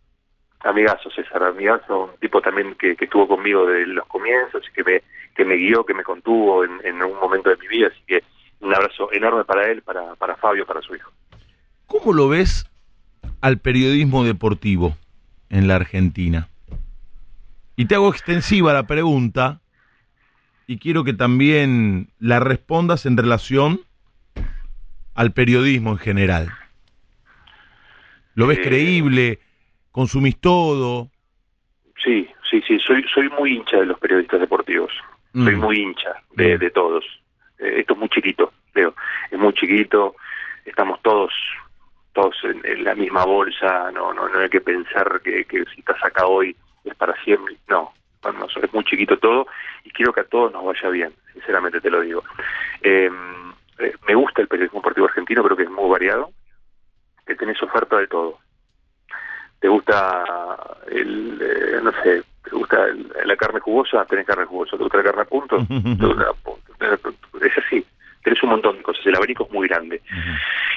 Amigazo, César, amigazo, un tipo también que, que estuvo conmigo desde los comienzos y que me, que me guió, que me contuvo en, en un momento de mi vida. Así que un abrazo enorme para él, para, para Fabio, para su hijo. ¿Cómo lo ves al periodismo deportivo en la Argentina? Y te hago extensiva la pregunta y quiero que también la respondas en relación al periodismo en general. ¿Lo ves Eh, creíble? ¿Consumís todo? Sí, sí, sí, soy, soy muy hincha de los periodistas deportivos. Soy Mm. muy hincha de, de todos. Eh, esto es muy chiquito, Leo. Es muy chiquito. Estamos todos todos en, en la misma bolsa. No, no, no hay que pensar que, que si estás acá hoy es para siempre. No, no, no, es muy chiquito todo y quiero que a todos nos vaya bien. Sinceramente te lo digo. Eh, eh, me gusta el periodismo deportivo argentino, creo que es muy variado. Que tenés oferta de todo te gusta el, eh, no sé, te gusta el- la carne jugosa, tenés carne jugosa, te gusta la carne a punto, [LAUGHS] es así, tenés un montón de cosas, el abanico es muy grande.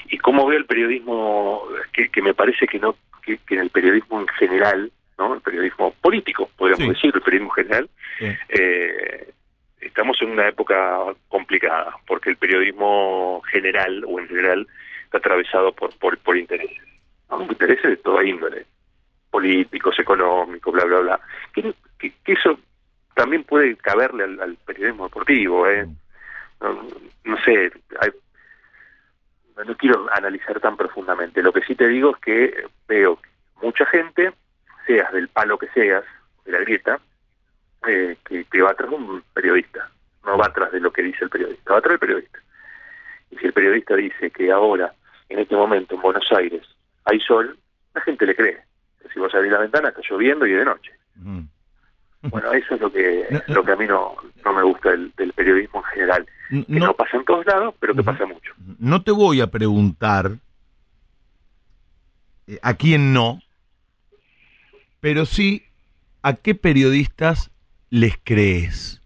Y cómo veo el periodismo, que, que me parece que no, que, que en el periodismo en general, ¿no? El periodismo político, podríamos Sí. decir, el periodismo general, Sí. eh, estamos en una época complicada, porque el periodismo general o en general está atravesado por, por, por intereses, ¿no? intereses de toda índole, políticos, económicos, bla, bla, bla. Que, que- que eso también puede caberle al, al periodismo deportivo, ¿eh? No, no sé, hay- no quiero analizar tan profundamente. Lo que sí te digo es que veo mucha gente, seas del palo que seas, de la grieta, eh, que, que va atrás de un periodista, no va atrás de lo que dice el periodista, va atrás del periodista. Y si el periodista dice que ahora, en este momento, en Buenos Aires, hay sol, la gente le cree. Si vos abrís la ventana, está lloviendo y es de noche. Ujú. Bueno, eso es lo que, [LAUGHS] No, lo que a mí no, no me gusta del, del periodismo en general. Que no, No, pasa en todos lados, pero que pasa mucho. no te voy a preguntar eh, a quién no, pero sí a qué periodistas les crees.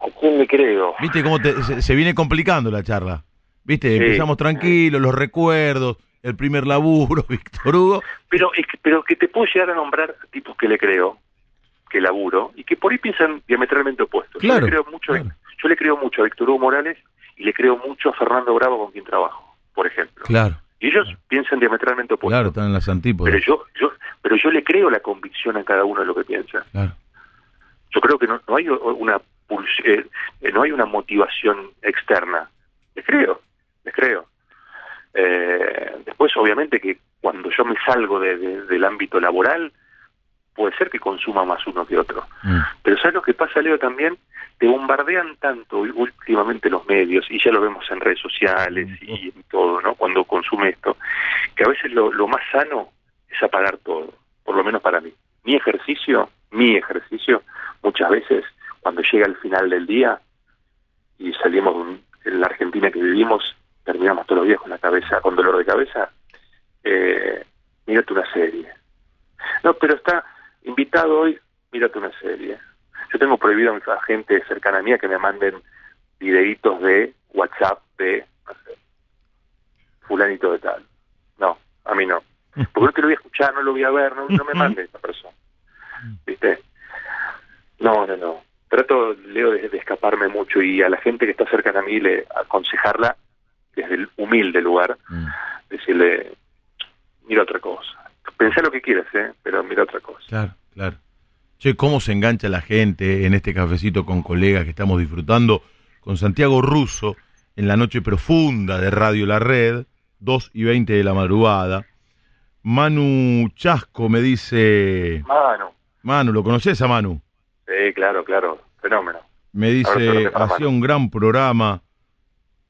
¿A quién le creo? ¿Viste cómo te- se, se viene complicando la charla? ¿Viste? Sí. Empezamos tranquilos, los recuerdos, el primer laburo, [LAUGHS] Víctor Hugo. Pero, pero que te puedo llegar a nombrar tipos que le creo, que laburo, y que por ahí piensan diametralmente opuestos. Claro, yo, le creo mucho, claro. yo le creo mucho a Víctor Hugo Morales y le creo mucho a Fernando Bravo con quien trabajo, por ejemplo. Claro, Y ellos piensan diametralmente opuestos. claro, están en las antípodas. pero yo, yo, pero yo le creo la convicción a cada uno de lo que piensa. Claro. Yo creo que no, no hay una eh, eh, no hay una motivación externa. Les creo, les creo. Eh, después, obviamente, que cuando yo me salgo de- de- del ámbito laboral, puede ser que consuma más uno que otro. Mm. Pero ¿sabes lo que pasa, Leo, también? Te bombardean tanto últimamente los medios, y ya lo vemos en redes sociales y en todo, ¿no? Cuando consume esto, que a veces lo, lo más sano es apagar todo, por lo menos para mí. Mi ejercicio, mi ejercicio, muchas veces, cuando llega el final del día y salimos de un- en la Argentina que vivimos, terminamos todos los días con la cabeza, con dolor de cabeza, eh, mírate una serie. No, pero está invitado hoy, mírate una serie. Yo tengo prohibido a a gente cercana mía que me manden videitos de WhatsApp de no sé, fulanito de tal. No, a mí no. [LAUGHS] Porque no te lo voy a escuchar, no lo voy a ver, no, no me mande esa persona. ¿Viste? No, no, no. Trato, Leo, de, de escaparme mucho y a la gente que está cercana a mí le aconsejarla desde el humilde lugar, Mm. decirle, mira otra cosa. Pensá lo que quieras, ¿eh? Pero mira otra cosa. Claro, claro. Che, cómo se engancha la gente en este cafecito con colegas que estamos disfrutando con Santiago Russo en la noche profunda de Radio La Red, 2 y 20 de la madrugada. Manu Chasco me dice... Manu. Manu, ¿lo conoces a Manu? Sí, claro, claro. Fenómeno. Me dice, hacía un gran programa,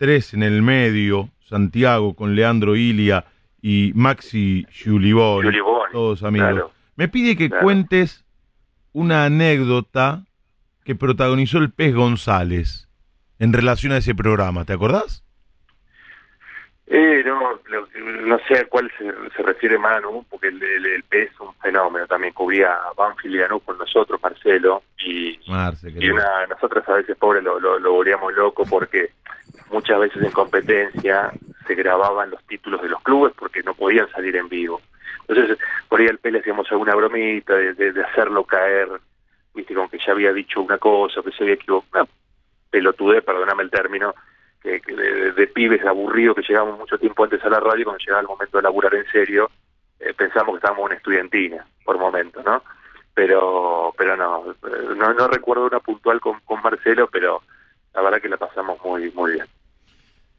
tres en el medio, Santiago con Leandro Ilia y Maxi Giuliboni, Giuli Boni, todos amigos. claro. Me pide que Claro. cuentes una anécdota que protagonizó el Pez González en relación a ese programa, ¿te acordás? Eh, no, no sé a cuál se, se refiere Manu, porque el, el, el P es un fenómeno. También cubría Banfield y Lanús con nosotros, Marcelo, y, Marce, y una, nosotros a veces, pobre, lo, lo, lo volvíamos loco porque muchas veces en competencia se grababan los títulos de los clubes porque no podían salir en vivo. Entonces, por ahí al P le hacíamos alguna bromita de, de, de hacerlo caer, viste, como que ya había dicho una cosa, que se había equivocado, una pelotudez, perdóname el término, que, que de, pibes aburridos que llegamos mucho tiempo antes a la radio, cuando llegaba el momento de laburar en serio, eh, pensamos que estábamos en una estudiantina, por momento, ¿no? Pero pero no, eh, no, no recuerdo una puntual con, con Marcelo, pero la verdad que la pasamos muy muy bien.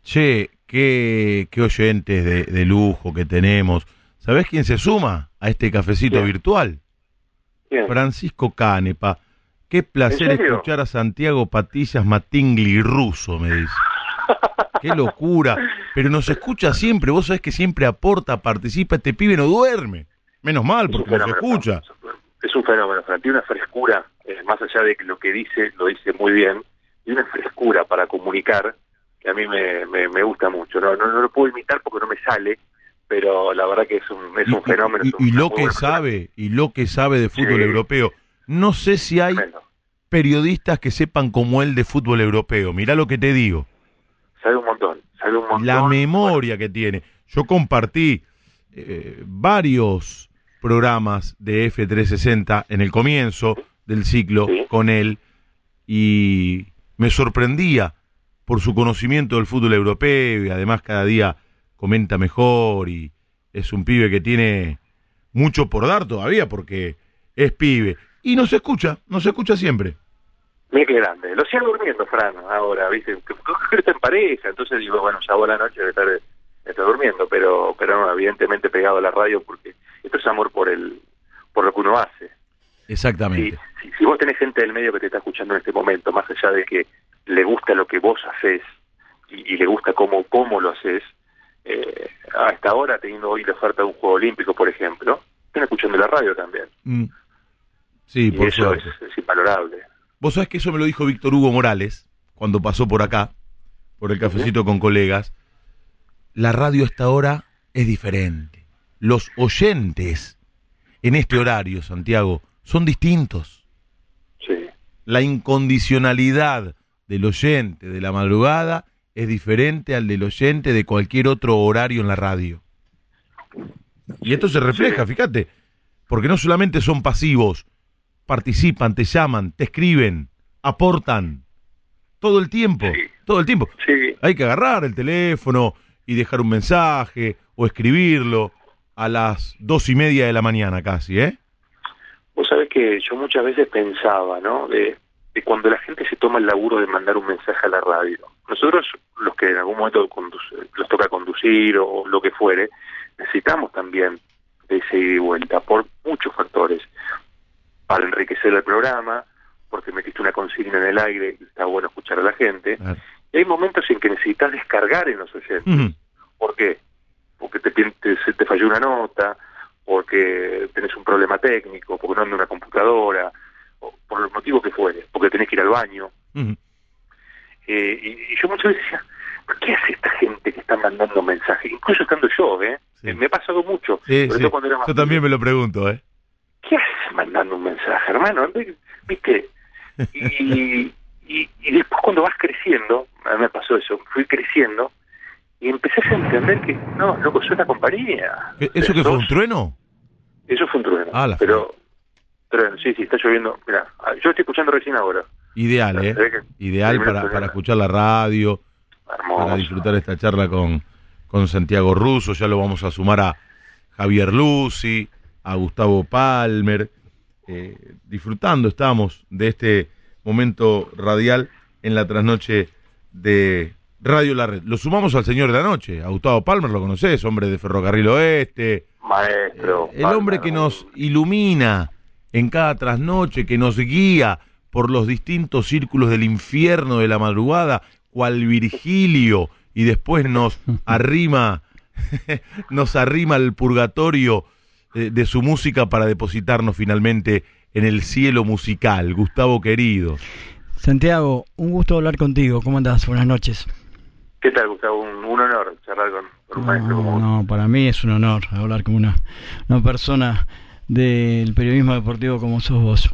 Che, qué, qué oyentes de, de lujo que tenemos. ¿Sabés quién se suma a este cafecito virtual? Bien. Francisco Canepa. Qué placer escuchar a Santiago Patillas Matingli ruso, me dice. Qué locura. Pero nos escucha siempre. Vos sabés que siempre aporta, participa. Este pibe no duerme. Menos mal, Es porque nos fenómeno, escucha. Es un fenómeno, Fran. Tiene una frescura, eh, más allá de que lo que dice, lo dice muy bien, tiene una frescura para comunicar que a mí me, me, me gusta mucho. No, no, no lo puedo imitar porque no me sale, pero la verdad que es un, es Y, un fenómeno. y- es un- y lo que sabe, y lo que sabe de fútbol Sí. europeo. No sé si hay periodistas que sepan como él de fútbol europeo. Mirá lo que te digo. Sabe un montón, sabe un montón. la memoria que tiene. Yo compartí eh, varios programas de F360 en el comienzo del ciclo Sí. con él y me sorprendía por su conocimiento del fútbol europeo y además cada día comenta mejor y es un pibe que tiene mucho por dar todavía porque es pibe y nos escucha, nos escucha siempre. Mira qué grande. Lo sigo durmiendo, Fran, ahora, ¿viste? Que, que está en pareja, entonces digo, bueno, ya ahora la noche debe estar, debe estar durmiendo, pero pero no, evidentemente pegado a la radio porque esto es amor por el por lo que uno hace. Exactamente. si, si vos tenés gente del medio que te está escuchando en este momento, más allá de que le gusta lo que vos haces y, y le gusta cómo, cómo lo haces, eh, hasta ahora, teniendo hoy la oferta de un juego olímpico, por ejemplo, están escuchando la radio también. Mm. Sí, y por eso es, es invalorable. Vos sabés que eso me lo dijo Víctor Hugo Morales cuando pasó por acá, por el cafecito con colegas. La radio hasta ahora es diferente. Los oyentes en este horario, Santiago, son distintos. Sí. La incondicionalidad del oyente de la madrugada es diferente al del oyente de cualquier otro horario en la radio. Y esto se refleja, fíjate, porque no solamente son pasivos, participan, te llaman, te escriben, aportan, todo el tiempo, Sí. todo el tiempo. Sí, Hay que agarrar el teléfono y dejar un mensaje o escribirlo a las dos y media de la mañana casi, ¿eh? Vos sabés que yo muchas veces pensaba, ¿no? De, de cuando la gente se toma el laburo de mandar un mensaje a la radio. Nosotros, los que en algún momento los toca conducir o lo que fuere, necesitamos también de ese ida y vuelta por muchos factores. Para enriquecer el programa, porque metiste una consigna en el aire y está bueno escuchar a la gente. Ah. Y hay momentos en que necesitas descargar en los oyentes. Ujú. ¿Por qué? Porque te, te- se te falló una nota, porque tenés un problema técnico, porque no anda una computadora, o por el motivo que fuere, porque tenés que ir al baño. Eh, y, y yo muchas veces decía, ¿por qué hace esta gente que está mandando mensajes? Incluso estando yo, ¿eh? Sí. Me ha pasado mucho. Sí, sobre sí. todo cuando era más Yo también me lo pregunto, ¿eh? ¿Qué haces mandando un mensaje, hermano? ¿Viste? Y, y, y después cuando vas creciendo, a mí me pasó eso, fui creciendo y empecé a entender que, no, loco, soy una compañía. ¿E- ¿Eso que fue un trueno? Eso fue un trueno. Ah, la pero, pero sí, sí, está lloviendo. Mira, yo estoy escuchando recién ahora. Ideal, ¿eh? Ideal para, para escuchar la radio, Hermoso. para disfrutar esta charla con, con Santiago Russo. Ya lo vamos a sumar a Javier Lucy, a Gustavo Palmer. eh, disfrutando estamos de este momento radial en la trasnoche de Radio La Red. Lo sumamos al señor de la noche, a Gustavo Palmer, lo conoces, hombre de Ferrocarril Oeste, Maestro. eh, el hombre que nos ilumina en cada trasnoche, que nos guía por los distintos círculos del infierno de la madrugada, cual Virgilio, y después nos [LAUGHS] arrima, [LAUGHS] nos arrima al purgatorio de su música para depositarnos finalmente en el cielo musical. Gustavo querido. Santiago, un gusto hablar contigo. ¿Cómo andás? Buenas noches. ¿Qué tal, Gustavo? Un, un honor charlar con, con un maestro como No, vos. no, para mí es un honor hablar con una, una persona del periodismo deportivo como sos vos.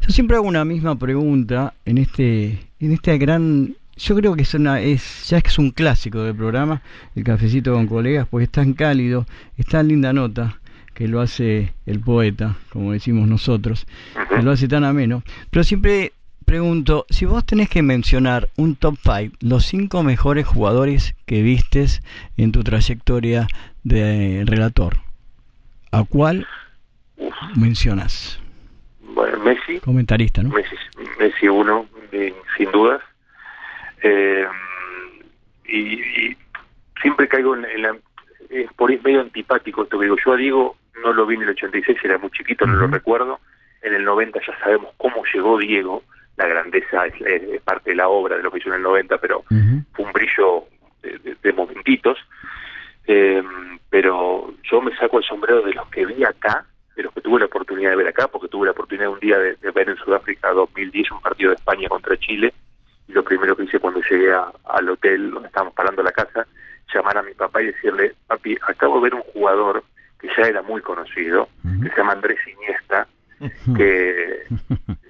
Yo siempre hago una misma pregunta en este, en este gran, yo creo que es una, es, ya es que es un clásico del programa, el cafecito con colegas, porque es tan cálido, es tan linda nota que lo hace el poeta, como decimos nosotros, que lo hace tan ameno. Pero siempre pregunto, si vos tenés que mencionar un top 5, los cinco mejores jugadores que vistes en tu trayectoria de relator, ¿a cuál mencionas? Bueno, Messi, Comentarista, ¿no? Messi, Messi uno, eh, sin dudas. Eh, y, y siempre caigo en, en la... Es por ahí medio antipático esto que digo. Yo a Diego no lo vi en el 86, era muy chiquito, no lo recuerdo. En el 90 ya sabemos cómo llegó Diego. La grandeza es, es- es parte de la obra de lo que hizo en el 90, pero fue un brillo de, de- de momentitos. Eh, pero yo me saco el sombrero de los que vi acá, de los que tuve la oportunidad de ver acá, porque tuve la oportunidad un día de, de ver en Sudáfrica 2010 un partido de España contra Chile. Y lo primero que hice cuando llegué a- al hotel donde estábamos parando la casa, llamar a mi papá y decirle, papi, acabo de ver un jugador que ya era muy conocido, que se llama Andrés Iniesta, que [LAUGHS]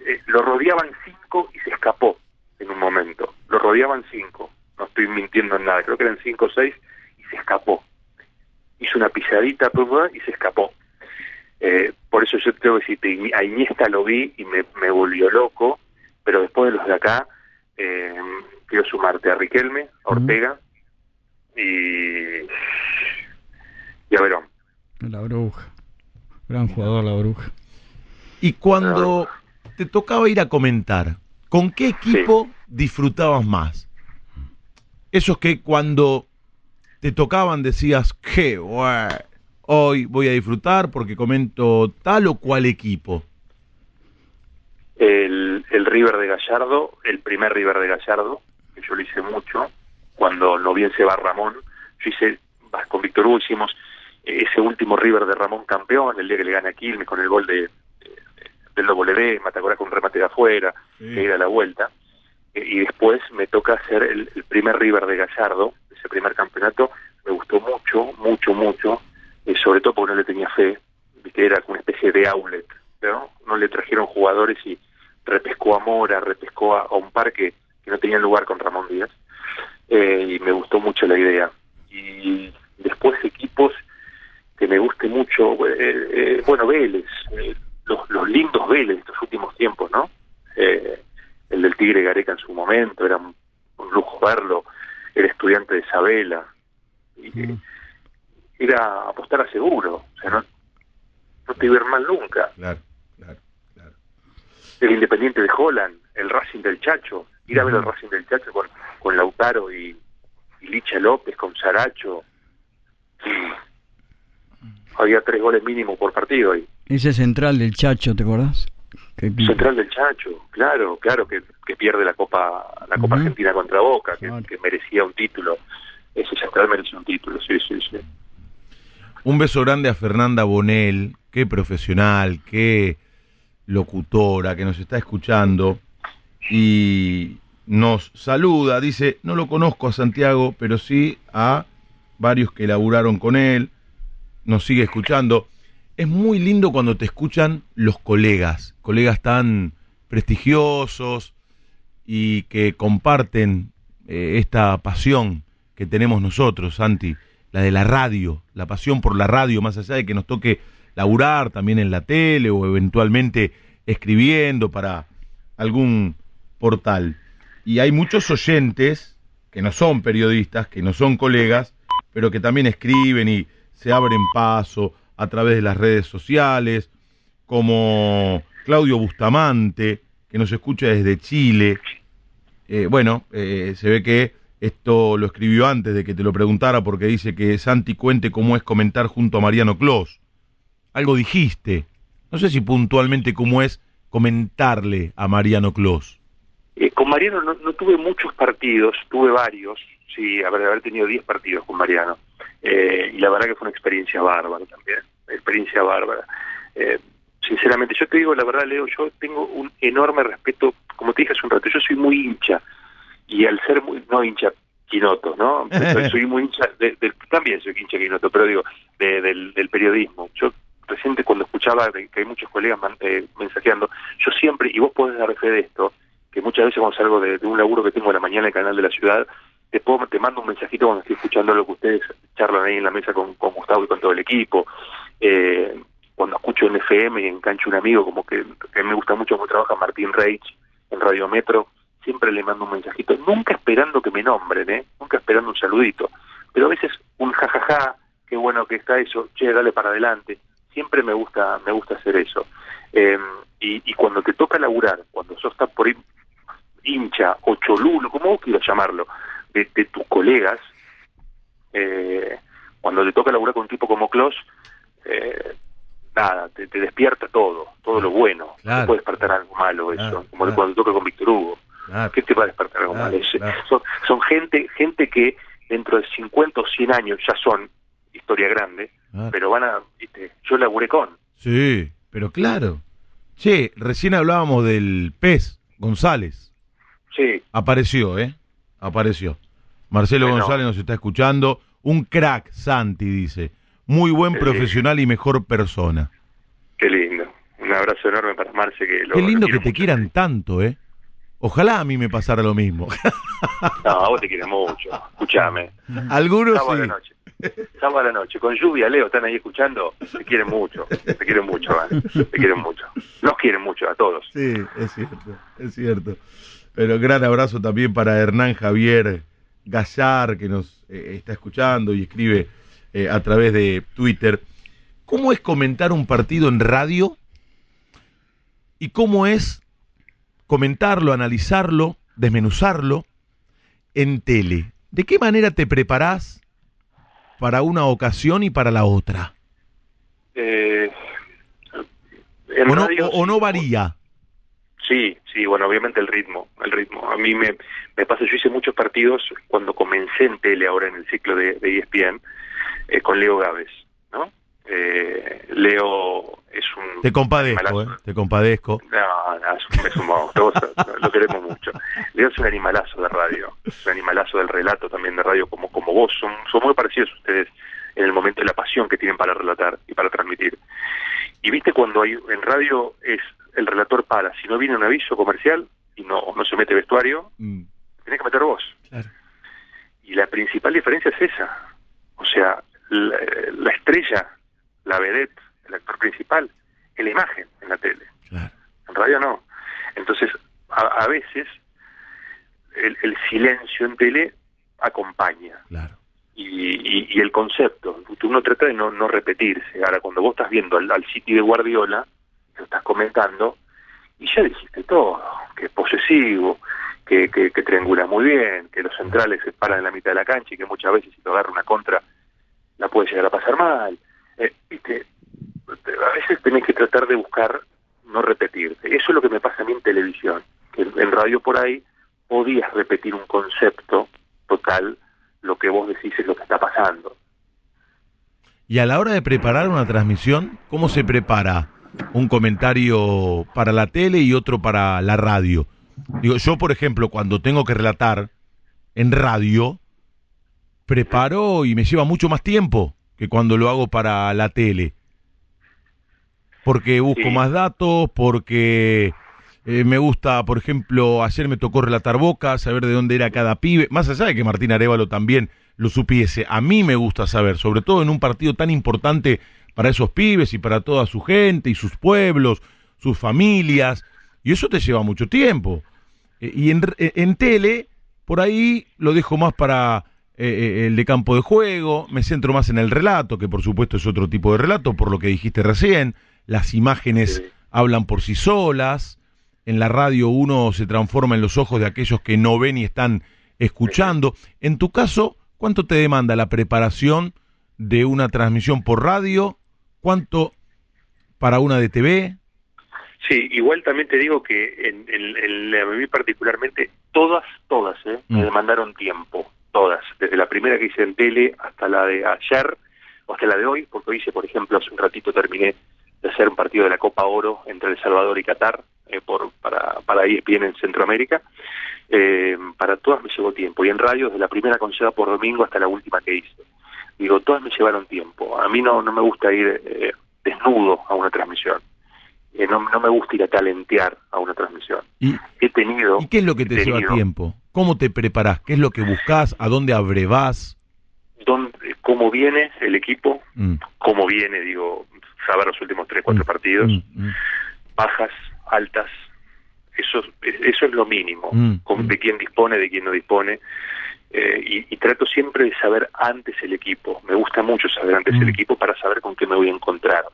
eh, lo rodeaban cinco y se escapó en un momento. Lo rodeaban cinco, no estoy mintiendo en nada, creo que eran cinco o seis y se escapó. Hizo una pum, y se escapó. Eh, por eso yo tengo que decirte, a Iniesta lo vi y me, me volvió loco, pero después de los de acá, eh, quiero sumarte a Riquelme, a Ortega y, y a Verón. La bruja. Gran jugador, la bruja. Y cuando te tocaba ir a comentar, ¿con qué equipo disfrutabas más? Esos que cuando te tocaban decías, qué bueno, hoy voy a disfrutar porque comento tal o cual equipo. el, el River de Gallardo, el primer River de Gallardo, que yo lo hice mucho, cuando no bien se va Ramón, yo hice, vas, con Víctor Hugo hicimos ese último River de Ramón campeón, el día que le gana a Quilmes con el gol de, de- del W, Matacora con un remate de afuera, que era la vuelta, Eh, y después me toca hacer el, el primer River de Gallardo, ese primer campeonato, me gustó mucho, mucho, mucho, eh, sobre todo porque no le tenía fe, que era como una especie de outlet, ¿no? No le trajeron jugadores y repescó a Mora, repescó a, a un par que, no tenían lugar con Ramón Díaz, eh, y me gustó mucho la idea. Y después equipos que me guste mucho, eh, eh, bueno, Vélez, eh, los, los lindos Vélez de estos últimos tiempos, ¿no? El del Tigre Gareca en su momento, era un, un lujo verlo, era estudiante de Isabela, y, Mm. era apostar a seguro, o sea, no, no te iba a ir mal nunca. Claro, claro, claro. El Independiente de Holland, el Racing del Chacho, ir a ver el Racing del Chacho con, con Lautaro y, y Licha López, con Saracho, y había tres goles mínimo por partido ahí. Ese central del Chacho, ¿te acordás? Que- Central del Chacho, claro, claro, que, que pierde la Copa la Copa. Argentina contra Boca, que, Claro. que merecía un título. Ese Central merecía un título, sí, sí, sí. Un beso grande a Fernanda Bonel, qué profesional, qué locutora que nos está escuchando y nos saluda, dice, no lo conozco a Santiago, pero sí a varios que laburaron con él, nos sigue escuchando. Es muy lindo cuando te escuchan los colegas, colegas tan prestigiosos y que comparten eh, esta pasión que tenemos nosotros, Santi, la de la radio, la pasión por la radio, más allá de que nos toque laburar también en la tele o eventualmente escribiendo para algún portal. Y hay muchos oyentes que no son periodistas, que no son colegas, pero que también escriben y se abren paso a través de las redes sociales, como Claudio Bustamante, que nos escucha desde Chile. Eh, bueno, eh, se ve que esto lo escribió antes de que te lo preguntara porque dice que Santi cuente cómo es comentar junto a Mariano Clos. Algo dijiste. No sé si puntualmente cómo es comentarle a Mariano Clos. Eh, con Mariano no, tuve muchos partidos, tuve varios, sí, haber, haber tenido 10 partidos con Mariano. Eh, y la verdad que fue una experiencia bárbara también, experiencia bárbara. Eh, sinceramente, yo te digo la verdad, Leo, yo tengo un enorme respeto, como te dije hace un rato, yo soy muy hincha, y al ser muy, no hincha quinoto, ¿no? Soy, [LAUGHS] soy muy hincha, de, de, también soy hincha quinoto, pero digo, de, del, del periodismo. Yo reciente cuando escuchaba que hay muchos colegas man, eh, mensajeando, yo siempre, y vos podés dar fe de esto, que muchas veces cuando salgo de, de, un laburo que tengo en la mañana en el canal de la ciudad, te, puedo, te mando un mensajito cuando estoy escuchando lo que ustedes charlan ahí en la mesa con, con Gustavo y con todo el equipo. Eh, cuando escucho en FM y engancho un amigo, como que, me gusta mucho cómo trabaja Martín Reich en Radio Metro, siempre le mando un mensajito, nunca esperando que me nombren, ¿eh? nunca esperando un saludito, pero a veces un jajaja, qué bueno que está eso, che, dale para adelante, siempre me gusta me gusta hacer eso. Eh, y, y, cuando te toca laburar, cuando sos estás por hincha o cholulo, como vos quieras llamarlo, de, de tus colegas, eh, cuando te toca laburar con un tipo como Klaus, eh, nada, te, te, despierta todo, todo lo bueno. Claro. No puede despertar algo malo eso, claro, como claro. cuando toca con Víctor Hugo. ¿Qué te va a despertar algo malo? Son, son gente, gente que dentro de 50 o 100 años ya son historia grande, pero van a, viste, yo laburé con. Sí, pero claro. Che, recién hablábamos del pez, González. Sí. Apareció, ¿eh? Apareció. Marcelo bueno. González nos está escuchando. Un crack, Santi, dice. Muy buen profesional y mejor persona. Qué lindo. Un abrazo enorme para Marce. Que lo, Qué lindo que te quieran tanto, ¿eh? Ojalá a mí me pasara lo mismo. no, a vos te quieres mucho. Escuchame. Algunos Sábado sí. A la noche. Sábado a la noche. Con lluvia, Leo, están ahí escuchando. Te quieren mucho. Te quieren mucho, ¿vale? Te quieren mucho. Nos quieren mucho a todos. Sí, es cierto. Es cierto. Pero gran abrazo también para Hernán Javier Gallar, que nos eh, está escuchando y escribe eh, a través de Twitter. ¿Cómo es comentar un partido en radio? ¿Y cómo es comentarlo, analizarlo, desmenuzarlo en tele? ¿De qué manera te preparás para una ocasión y para la otra? Eh, o, no, radio, o, o no varía? Sí, sí, bueno, obviamente el ritmo, el ritmo. A mí me, me pasa, yo hice muchos partidos cuando comencé en tele, ahora en el ciclo de, de ESPN, eh, con Leo Gávez, ¿no? Eh, Leo es un... Te compadezco, eh, te compadezco. No, no, es un, es un monstruo, [LAUGHS] lo queremos mucho. Leo es un animalazo de radio, es un animalazo del relato también de radio como, como vos, son, son muy parecidos ustedes en el momento de la pasión que tienen para relatar y para transmitir. Y viste cuando hay en radio es el relator para, si no viene un aviso comercial y no, no se mete vestuario, mm. tenés que meter vos. Claro. Y la principal diferencia es esa. O sea, la, la, estrella, la vedette, el actor principal, es la imagen en la tele. Claro. En radio no. Entonces, a, a veces, el, el, silencio en tele acompaña. Claro. Y, y, y, el concepto, uno trata de no, no repetirse. Ahora, cuando vos estás viendo al, al City de Guardiola, lo estás comentando, y ya dijiste todo, que es posesivo, que, que, que, triangula muy bien, que los centrales se paran en la mitad de la cancha y que muchas veces si te agarra una contra la puede llegar a pasar mal. Eh, ¿viste? A veces tenés que tratar de buscar no repetirte. Eso es lo que me pasa a mí en televisión, que en radio por ahí podías repetir un concepto total, lo que vos decís es lo que está pasando. Y a la hora de preparar una transmisión, ¿cómo se prepara un comentario para la tele y otro para la radio? Digo, yo, por ejemplo, cuando tengo que relatar en radio, preparo y me lleva mucho más tiempo que cuando lo hago para la tele. Porque busco sí. más datos, porque eh, me gusta, por ejemplo, ayer me tocó relatar Boca, saber de dónde era cada pibe, más allá de que Martín Arevalo también lo supiese. A mí me gusta saber, sobre todo en un partido tan importante para esos pibes y para toda su gente y sus pueblos, sus familias, y eso te lleva mucho tiempo. Eh, y en, en, tele, por ahí lo dejo más para eh, el de campo de juego, me centro más en el relato, que por supuesto es otro tipo de relato, por lo que dijiste recién, las imágenes hablan por sí solas. En la radio uno se transforma en los ojos de aquellos que no ven y están escuchando. En tu caso, ¿cuánto te demanda la preparación de una transmisión por radio? ¿Cuánto para una de TV? Sí, igual también te digo que en, en, en a mí particularmente todas, todas, ¿eh? me Mm. demandaron tiempo, todas, desde la primera que hice en tele hasta la de ayer o hasta la de hoy, porque hoy hice, por ejemplo, hace un ratito terminé de hacer un partido de la Copa Oro entre El Salvador y Qatar eh, por, para, para ESPN en Centroamérica. Eh, para todas me llevó tiempo, y en radio desde la primera con Seba por domingo hasta la última que hice. Digo, todas me llevaron tiempo. A mí no, no me gusta ir eh, desnudo a una transmisión. Eh, no, no me gusta ir a talentear a una transmisión. ¿Y, He tenido... y qué es lo que te lleva tiempo? ¿Cómo te preparás? ¿Qué es lo que buscas? ¿A dónde abrevás? dónde- cómo viene el equipo, Mm, cómo viene, digo, saber los últimos tres, cuatro mm, partidos, mm, mm. bajas, altas, eso, es- eso es lo mínimo, con- de quién dispone, de quién no dispone, eh, y, y trato siempre de saber antes el equipo, me gusta mucho saber antes Mm. el equipo para saber con qué me voy a encontrar,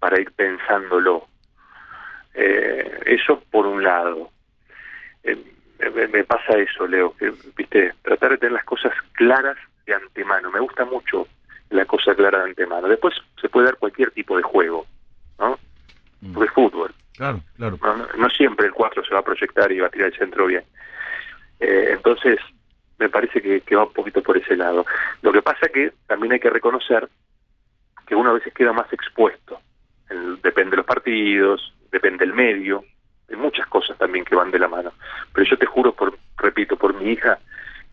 para ir pensándolo. Eh, eso por un lado. Eh, me, me pasa eso, Leo, que, viste, tratar de tener las cosas claras de antemano. Me gusta mucho la cosa clara de antemano. Después se puede dar cualquier tipo de juego, ¿no? Mm. Porque es fútbol. Claro, claro. No, no- no siempre el 4 se va a proyectar y va a tirar el centro bien. Eh, entonces, me parece que, que va un poquito por ese lado. Lo que pasa que también hay que reconocer que uno a veces queda más expuesto. El- depende de los partidos, depende del medio, hay muchas cosas también que van de la mano. Pero yo te juro, por repito, por mi hija,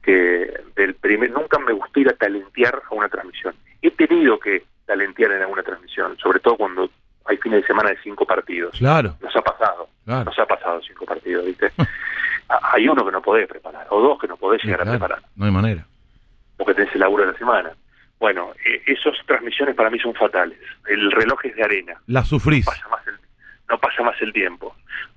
que del primer nunca me gustó ir a talentear a una transmisión. He tenido que talentear en alguna transmisión, sobre todo cuando hay fines de semana de cinco partidos. Claro, Nos ha pasado, claro. nos ha pasado cinco partidos, ¿viste? [LAUGHS] Hay uno que no podés preparar, o dos que no podés Sí, llegar claro. a preparar, No hay manera. porque tenés el laburo de la semana. Bueno, eh, esas transmisiones para mí son fatales. El reloj es de arena, La sufrís. pasa más el, no pasa más el tiempo.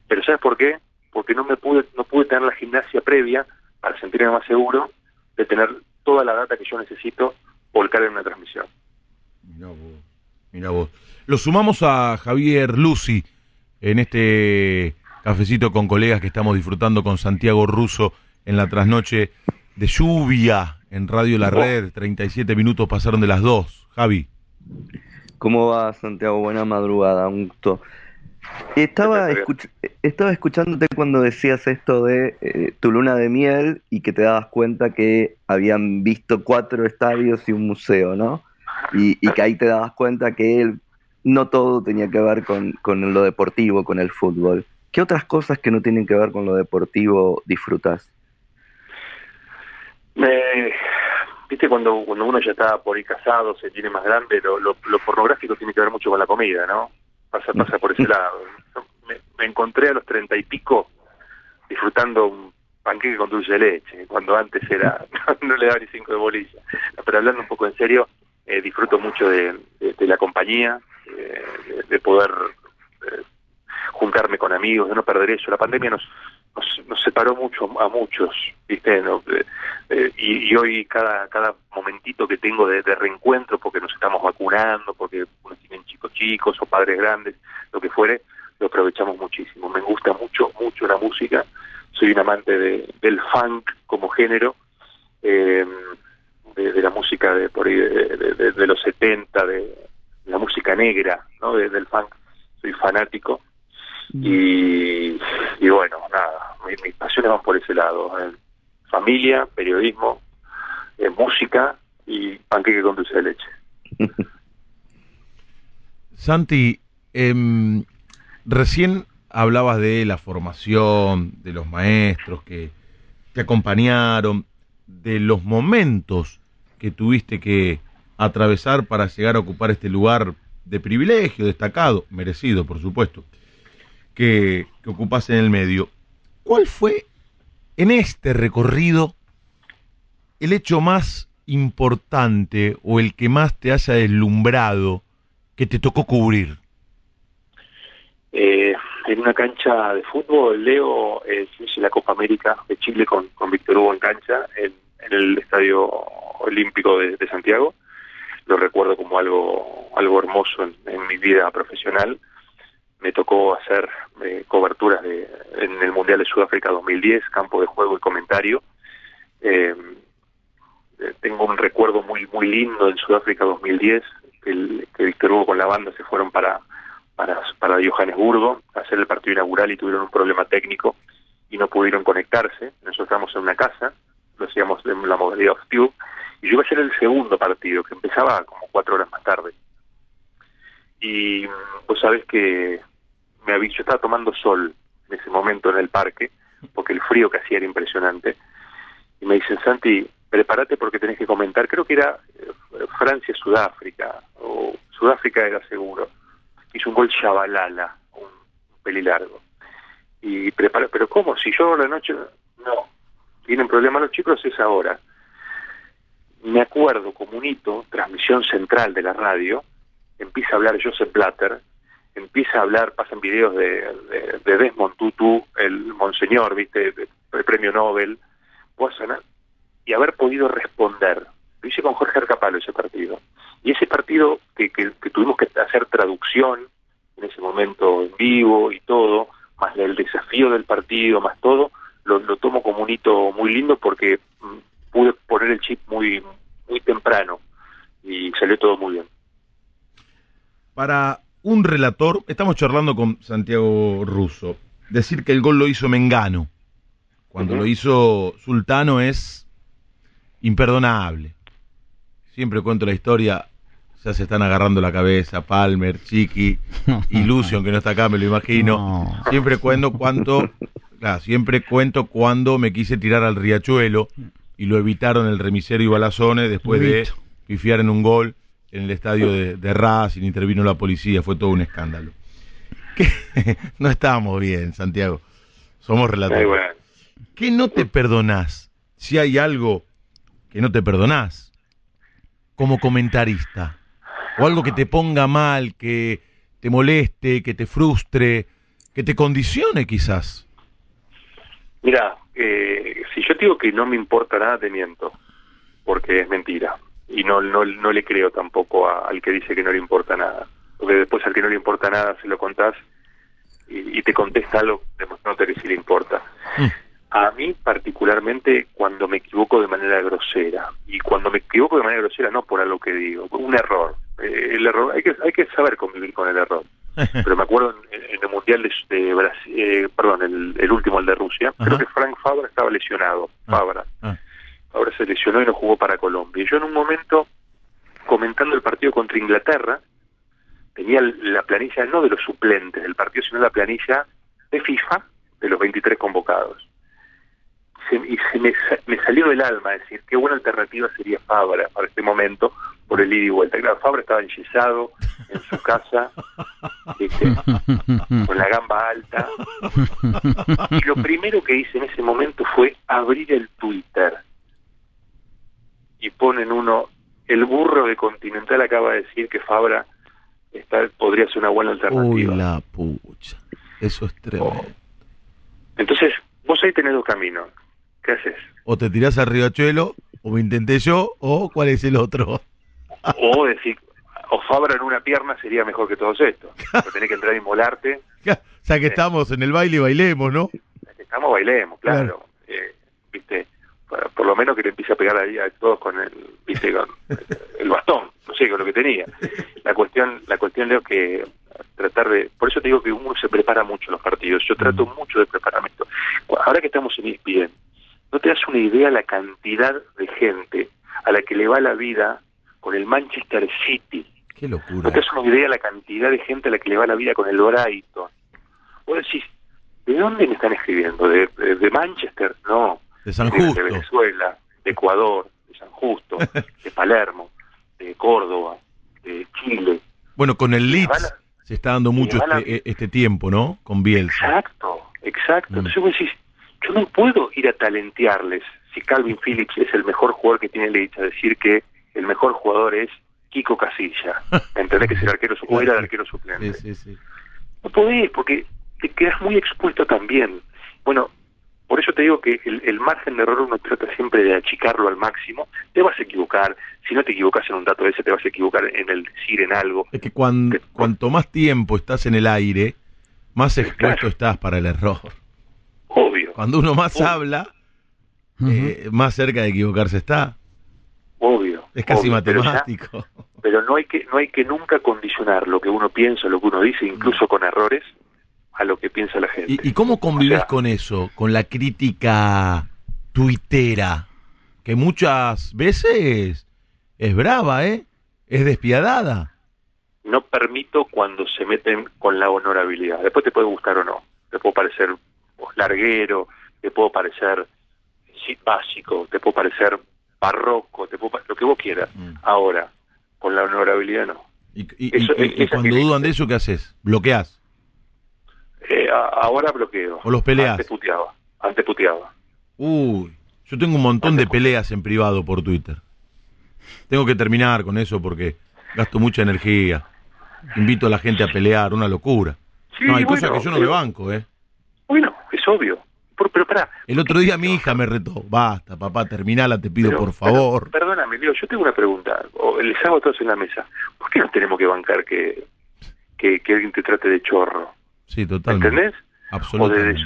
Pero ¿sabes por qué? Porque no me pude, no pude tener la gimnasia previa para sentirme más seguro de tener toda la data que yo necesito volcar en una transmisión. Mirá vos. Mirá vos. Lo sumamos a Javier Lucy en este cafecito con colegas que estamos disfrutando con Santiago Russo en la trasnoche de lluvia en Radio La. Red. 37 minutos pasaron de las 2. Javi. ¿Cómo va, Santiago? Buena madrugada, un gusto. Estaba, escuch- estaba escuchándote cuando decías esto de eh, tu luna de miel y que te dabas cuenta que habían visto cuatro estadios y un museo, ¿no? Y, y que ahí te dabas cuenta que él, no todo tenía que ver con, con lo deportivo, con el fútbol. ¿Qué otras cosas que no tienen que ver con lo deportivo disfrutas? Me, Viste, cuando, cuando uno ya está por ahí casado, se tiene más grande, lo, lo, lo pornográfico tiene que ver mucho con la comida, ¿no? Pasa, pasa por ese [LAUGHS] lado. Me, me encontré a los treinta y pico disfrutando un panqueque con dulce de leche, cuando antes era, [LAUGHS] no le daba ni cinco de bolilla. Pero hablando un poco en serio, eh, disfruto mucho de, de- de la compañía, eh, de, de poder eh, juntarme con amigos, de no perder eso. La pandemia nos, nos, nos separó mucho a muchos, ¿viste? Eh, eh, y, hoy cada cada momentito que tengo de, de reencuentro, porque nos estamos vacunando, porque unos tienen chicos chicos o padres grandes, lo que fuere, lo aprovechamos muchísimo. Me gusta mucho, mucho la música. Soy un amante de, del funk como género, eh, de, la música de por ahí de, de- de- los 70, de la música negra, ¿no? De- del funk. Soy fanático. Y, bueno, nada, mi- mis pasiones van por ese lado. eh, familia, periodismo, eh, música y panqueque con dulce de leche. [LAUGHS] Santi, em, recién hablabas de la formación, de los maestros que te acompañaron, de los momentos que tuviste que atravesar para llegar a ocupar este lugar de privilegio, destacado, merecido, por supuesto, que, que ocupas en el medio. ¿Cuál fue en este recorrido el hecho más importante o el que más te haya deslumbrado que te tocó cubrir? Eh, en una cancha de fútbol, Leo eh, la Copa América de Chile con, con Víctor Hugo en cancha en, en el Estadio Olímpico de, Santiago. Lo recuerdo como algo algo hermoso en mi vida profesional. Me tocó hacer eh, coberturas de, en el Mundial de Sudáfrica 2010, campo de juego y comentario. Eh, eh, tengo un recuerdo muy muy lindo en Sudáfrica 2010, que, el, que Víctor Hugo con la banda se fueron para, para, para Johannesburgo a hacer el partido inaugural y tuvieron un problema técnico y no pudieron conectarse. Nosotros estábamos en una casa, lo hacíamos en la modalidad of tube, y yo iba a hacer el segundo partido, que empezaba como cuatro horas más tarde. Y mm, vos sabés que me había, yo estaba tomando sol en ese momento en el parque, porque el frío que hacía era impresionante, y me dicen, Santi, prepárate porque tenés que comentar, creo que era eh, Francia-Sudáfrica, o Sudáfrica era seguro, hizo un gol Chabalala, un pelilargo. Y prepara, pero ¿cómo? Si yo la noche, no, tienen problemas los chicos, es ahora. Me acuerdo como un hito, transmisión central de la radio, empieza a hablar Joseph Blatter, empieza a hablar, pasan videos de, de, de Desmond Tutu, el monseñor, viste, el premio Nobel, y haber podido responder. Lo hice con Jorge Arcapalo ese partido. Y ese partido que, que, tuvimos que hacer traducción en ese momento en vivo y todo, más el desafío del partido, más todo, lo, lo tomo como un hito muy lindo porque mm, pude poner el chip muy, muy temprano y salió todo muy bien. Para un relator, estamos charlando con Santiago Russo, decir que el gol lo hizo Mengano, cuando lo hizo Sultano es imperdonable. Siempre cuento la historia, ya se están agarrando la cabeza, Palmer, Chiqui, [LAUGHS] Illusion, que no está acá, me lo imagino. No. Siempre cuento cuando, claro, siempre cuento cuando me quise tirar al riachuelo y lo evitaron el remisero y Balazone después de pifiar en un gol en el estadio de, de Racing, intervino la policía, fue todo un escándalo. ¿Qué? [LAUGHS] no estábamos bien, Santiago. Somos relatores. bueno. ¿Qué no te perdonás? Si hay algo que no te perdonás, como comentarista, o algo que te ponga mal, que te moleste, que te frustre, que te condicione quizás. Mira, eh, si yo te digo que no me importa nada, te miento, porque es mentira. Y no, no, no le creo tampoco a- al que dice que no le importa nada. Porque después al que no le importa nada se lo contás y, y te contesta algo demostrándote que sí le importa. Mm. A mí particularmente cuando me equivoco de manera grosera. Y cuando me equivoco de manera grosera no por algo que digo, un error. Eh, el error hay que, hay que saber convivir con el error. [LAUGHS] Pero me acuerdo en, en el Mundial de, de Brasil, eh, perdón, el, el último, el de Rusia, Ajá. creo que Frank Fabra estaba lesionado. Ah. Fabra. Ah, Ahora se lesionó y no jugó para Colombia. Y yo en un momento, comentando el partido contra Inglaterra, tenía la planilla no de los suplentes del partido, sino la planilla de FIFA de los 23 convocados. Se- y se me, sa- me salió del alma decir qué buena alternativa sería Fabra para este momento por el ida y vuelta. Claro, Fabra estaba enyesado en su casa, ¿viste? [LAUGHS] con la gamba alta. Y lo primero que hice en ese momento fue abrir el Twitter. Y ponen uno, el burro de Continental acaba de decir que Fabra está, podría ser una buena Uy, alternativa. la pucha. Eso es tremendo. Entonces, vos ahí tenés dos caminos. ¿Qué haces? O te tirás al riachuelo, o me intenté yo, o cuál es el otro. O decir, o Fabra en una pierna sería mejor que todos estos. [LAUGHS] Pero tenés que entrar y molarte. o sea que estamos en el baile, bailemos, ¿no? Estamos, bailemos, claro. Claro. Eh, viste, por, por lo menos que le empiece a pegar ahí a todos con el, viste, con [LAUGHS] el bastón, no sé, con lo que tenía. La cuestión, la cuestión Leo que tratar de, por eso te digo que uno se prepara mucho en los partidos. Yo trato mucho de prepararme esto. Ahora que estamos en ESPN, no te das una idea la cantidad de gente a la que le va la vida con el Manchester City. Qué locura. No te das una idea la cantidad de gente a la que le va la vida con el Brighton. Vos decís, ¿de dónde me están escribiendo? ¿De, de, de Manchester? No. De San Justo. De Venezuela, de Ecuador, de San Justo, [LAUGHS] de Palermo, de Córdoba, de Chile. Bueno, con el Le Leeds se está dando mucho la- este, este tiempo, ¿no? Con Bielsa. Exacto, exacto. Mm. Entonces vos decís, yo no puedo ir a talentearles si Calvin Phillips es el mejor jugador que tiene Leeds a decir que el mejor jugador es Kiko Casilla. [LAUGHS] ¿Entendés que es el arquero o era el arquero suplente? Sí, sí, sí. No podés, porque te quedas muy expuesto también. Bueno, por eso te digo que el, el margen de error uno trata siempre de achicarlo al máximo. Te vas a equivocar. Si no te equivocas en un dato ese, te vas a equivocar en el decir en algo. Es que cuan- Que- cuanto más tiempo estás en el aire, más expuesto estás para el error. Obvio. Cuando uno más Obvio. habla, eh, más cerca de equivocarse está. Obvio. Es casi obvio, pero ya- matemático. Pero no hay que no hay que nunca condicionar lo que uno piensa, lo que uno dice, incluso con errores, a lo que piensa la gente. ¿Y, y cómo O sea, con eso? Con la crítica tuitera, que muchas veces es brava, ¿eh? Es despiadada. No permito cuando se meten con la honorabilidad. Después te puede gustar o no. Te puedo parecer larguero, te puedo parecer básico, te puedo parecer barroco, te puedo lo que vos quieras. Mm. Ahora, con la honorabilidad no. Y, y- Eso- y- y esa cuando dudan de eso, ¿qué haces? ¿Bloqueás? Eh, a- ahora bloqueo. ¿O los peleás? Antes puteaba. Antes puteaba. Uy, yo tengo un montón de peleas en privado por Twitter. Tengo que terminar con eso porque gasto mucha energía. Invito a la gente a pelear, una locura. Sí, no, hay bueno, cosas que yo no me banco, ¿eh? Bueno, es obvio. Por- pero pará. El otro día mi hija me retó. Basta, papá, terminala, te pido Pero- por favor. pero, perdóname, Leo, yo tengo una pregunta. O les hago a todos en la mesa. ¿Por qué no tenemos que bancar que, que, que alguien te trate de chorro? Sí, totalmente. ¿Entendés? O de, Absolutamente.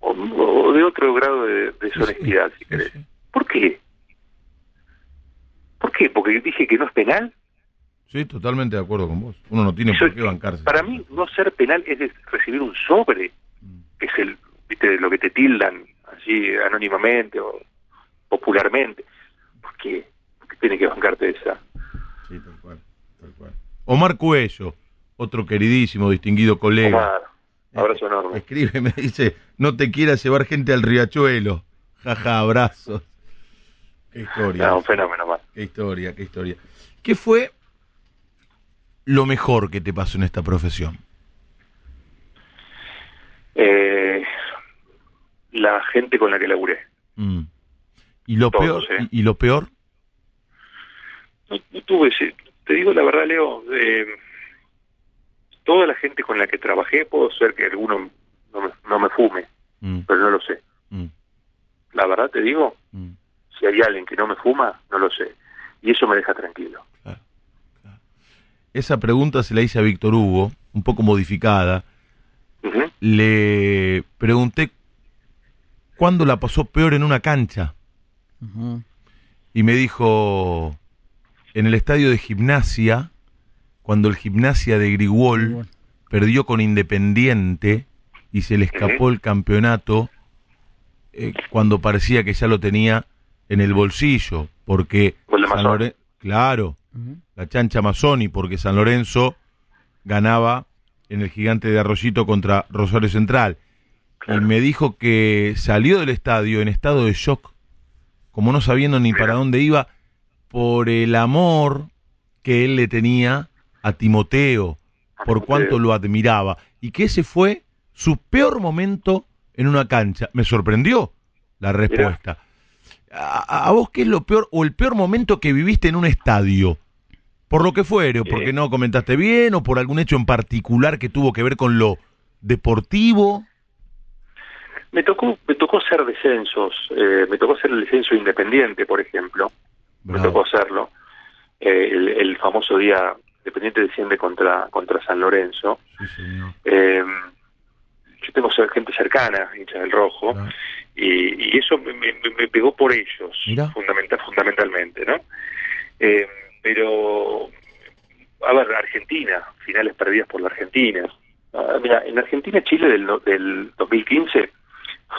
o, o de otro grado de deshonestidad, Sí, si querés. sí. ¿Por qué? ¿Por qué? ¿Porque dije que no es penal? Sí, totalmente de acuerdo con vos. Uno no tiene Eso- por qué bancarse. Para mí, no ser penal es recibir un sobre, que es el, ¿viste? lo que te tildan así anónimamente o popularmente. ¿Por qué? ¿Por qué tiene que bancarte esa? Sí, tal cual, tal cual. Omar Cuello, otro queridísimo, distinguido colega. Omar, abrazo Eh, enorme. Escribe, [LAUGHS] me dice, no te quieras llevar gente al riachuelo. Jaja, abrazos. Qué historia. No, un fenómeno más. Qué historia, qué historia. ¿Qué fue lo mejor que te pasó en esta profesión? Eh, la gente con la que laburé. Mm. ¿Y lo Todos, peor? ¿eh? ¿Y, y lo peor? No, no tuve ese- te digo la verdad, Leo, eh, toda la gente con la que trabajé, puedo ser que alguno no me, no me fume, Mm, pero no lo sé. mm, La verdad te digo, mm. si hay alguien que no me fuma, no lo sé. Y eso me deja tranquilo. Claro, claro. Esa pregunta se la hice a Víctor Hugo, un poco modificada. Le pregunté cuándo la pasó peor en una cancha. Y me dijo, en el estadio de gimnasia, cuando el gimnasia de Grigol perdió con Independiente y se le escapó el campeonato, eh, cuando parecía que ya lo tenía en el bolsillo, porque San. Loren- claro, la chancha Mazzoni, porque San Lorenzo ganaba en el gigante de Arroyito contra Rosario Central. Y me dijo que salió del estadio en estado de shock, como no sabiendo ni para dónde iba, por el amor que él le tenía a Timoteo, por cuánto lo admiraba, y que ese fue su peor momento en una cancha. Me sorprendió la respuesta. ¿A, a vos qué es lo peor o el peor momento que viviste en un estadio? Por lo que fuere, o porque Eh. no comentaste bien, o por algún hecho en particular que tuvo que ver con lo deportivo. Me tocó, me tocó hacer descensos, eh, me tocó hacer el descenso independiente, por ejemplo, me tocó hacerlo, eh, el, el famoso día Independiente desciende contra, contra San Lorenzo. Sí, señor. Eh, yo tengo gente cercana, hincha del rojo, Claro. y, y eso me, me- me pegó por ellos, fundamental, fundamentalmente, ¿no? Eh, pero, a ver, Argentina, finales perdidas por la Argentina. Ah, mira, en Argentina-Chile del, no- del 2015,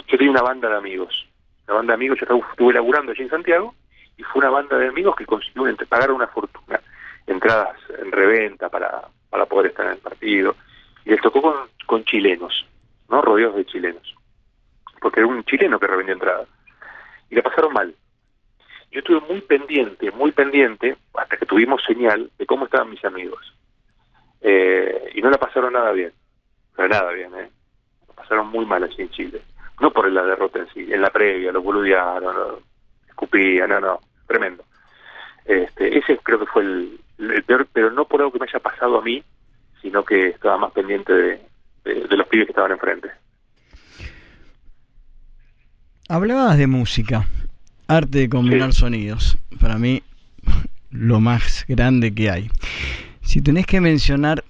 yo tenía una banda de amigos. Una banda de amigos, yo estaba- estuve laburando allí en Santiago, y fue una banda de amigos que consiguió entre- pagar una fortuna, entradas en reventa para, para poder estar en el partido. Y les tocó con, con chilenos, ¿no? Rodeados de chilenos. Porque era un chileno que revendió entradas. Y la pasaron mal. Yo estuve muy pendiente, muy pendiente, hasta que tuvimos señal de cómo estaban mis amigos. Eh, y no la pasaron nada bien. Pero nada bien, ¿eh? La pasaron muy mal allí en Chile. No por la derrota en sí, en la previa, los boludearon, lo escupían, no, no, tremendo. Este, ese creo que fue el, el peor, pero no por algo que me haya pasado a mí, sino que estaba más pendiente de, de- de los pibes que estaban enfrente. Hablabas de música, arte de combinar Sí. sonidos. Para mí, [LAUGHS] lo más grande que hay. Si tenés que mencionar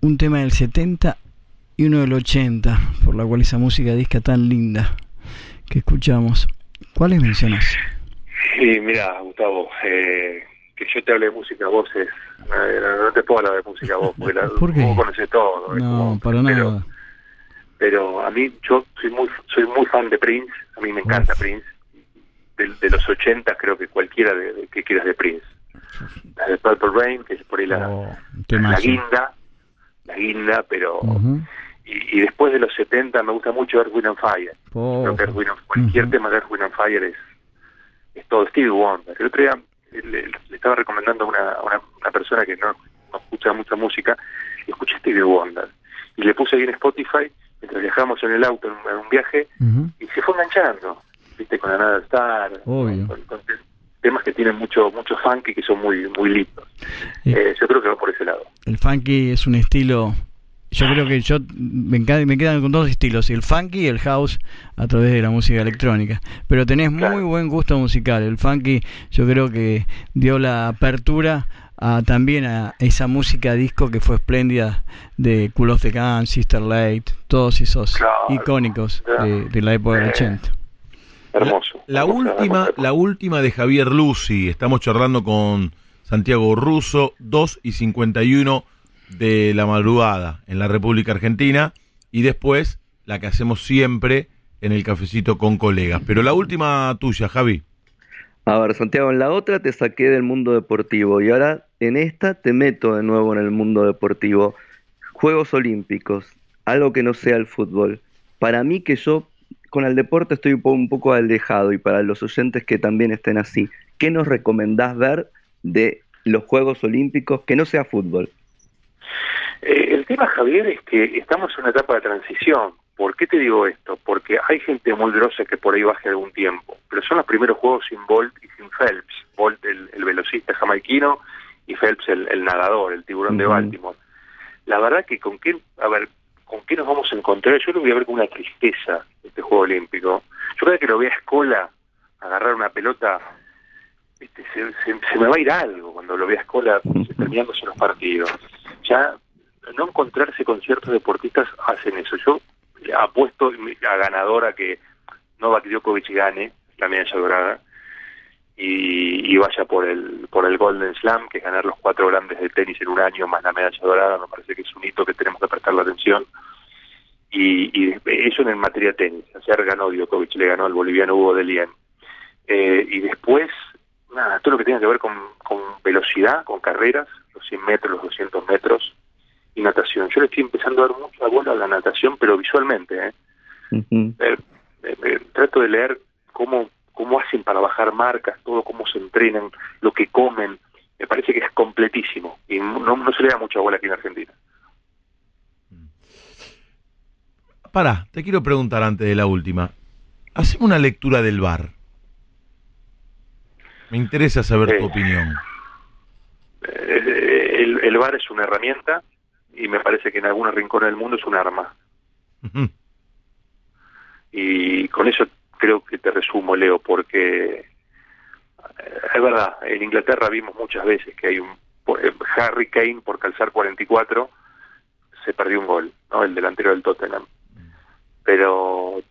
un tema del 70 y uno del 80, por la cual esa música disca tan linda que escuchamos. ¿Cuáles mencionas? Sí, mira, Gustavo, eh, que yo te hable de música vos es... No, te puedo hablar de música vos, porque la, [LAUGHS] ¿Por vos conoces todo. No, como- para pero- nada. pero a mí yo soy muy soy muy fan de Prince a mí me encanta Uf. Prince de, de los 80 creo que cualquiera de, de- que quieras de Prince la de Purple Rain que es por ahí la, Oh, la guinda la guinda pero y, y después de los 70 me gusta mucho Earth Wind and Fire Oh. creo que Earth Wind and- cualquier Ujú. tema de Earth Wind and Fire es es todo Stevie Wonder el otro día le, le estaba recomendando a una, una, una persona que no, no escucha mucha música y escuché Stevie Wonder y le puse ahí en Spotify mientras viajamos en el auto en un, en un viaje y se fue enganchando, viste, con Another Star, Obvio. con, con te- temas que tienen mucho mucho funk y que son muy muy lindos. Eh. Eh, yo creo que va por ese lado. El funky es un estilo. Yo creo que yo me, me quedan con dos estilos, el funky y el house a través de la música electrónica. Pero tenés muy buen gusto musical. El funky yo creo que dio la apertura a, también a esa música disco que fue espléndida de Cool of the Gun, Sister Late, todos esos Claro. icónicos de, de la época del Eh. 80. Hermoso. La Hermoso, última, hermoso. la última de Javier Lucy. Estamos charlando con Santiago Russo, 2 y 51 de la madrugada en la República Argentina. Y después la que hacemos siempre en el cafecito con colegas. Pero la última tuya, Javi. A ver, Santiago, en la otra te saqué del mundo deportivo y ahora en esta te meto de nuevo en el mundo deportivo. Juegos Olímpicos, algo que no sea el fútbol. Para mí que yo con el deporte estoy un po- un poco alejado y para los oyentes que también estén así, ¿qué nos recomendás ver de los Juegos Olímpicos que no sea fútbol? Eh, el tema, Javier, es que estamos en una etapa de transición. ¿Por qué te digo esto? Porque hay gente muy grosa que por ahí baje algún tiempo, pero son los primeros juegos sin Bolt y sin Phelps. Bolt, el, el velocista jamaiquino, y Phelps, el, el nadador, el tiburón de. Baltimore. La verdad que con qué, a ver, con qué nos vamos a encontrar, yo lo voy a ver con una tristeza este Juego Olímpico. Yo creo que lo voy a Escola agarrar una pelota, viste, se, se- se me va a ir algo cuando lo vea a Escola [LAUGHS] terminándose los partidos. Ya no encontrarse con ciertos deportistas hacen eso. Yo apuesto a ganadora que Novak Djokovic gane la medalla dorada y, y vaya por el por el Golden Slam, que es ganar los cuatro grandes de tenis en un año más la medalla dorada, me parece que es un hito que tenemos que prestarle atención. Y, y eso en el materia tenis. Ayer ganó Djokovic, le ganó al boliviano Hugo de Lien. Eh, y después, nada, todo lo que tenga que ver con, con velocidad, con carreras, los 100 metros, los 200 metros y natación. Yo le estoy empezando a dar mucha bola a la natación, pero visualmente. ¿eh? Eh, eh, eh, trato de leer cómo, cómo hacen para bajar marcas, todo cómo se entrenan, lo que comen. Me parece que es completísimo y no, no se le da mucha bola aquí en Argentina. Pará, te quiero preguntar antes de la última. Hacemos una lectura del bar. Me interesa saber tu opinión. Eh, el, el VAR es una herramienta y me parece que en algunos rincones del mundo es un arma. Y con eso creo que te resumo, Leo, porque eh, es verdad, en Inglaterra vimos muchas veces que hay un por- eh, Harry Kane por calzar 44 se perdió un gol, ¿no? El delantero del Tottenham. Pero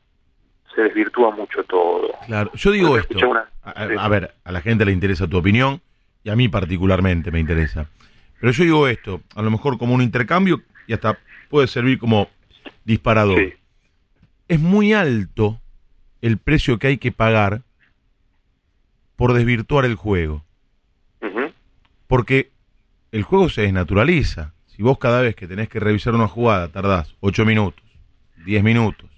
se desvirtúa mucho todo. Claro, yo digo esto. una- A, a ver, a la gente le interesa tu opinión y a mí particularmente me interesa. Pero yo digo esto, a lo mejor como un intercambio y hasta puede servir como disparador. Sí. Es muy alto el precio que hay que pagar por desvirtuar el juego. Porque el juego se desnaturaliza. Si vos cada vez que tenés que revisar una jugada tardás 8 minutos, 10 minutos,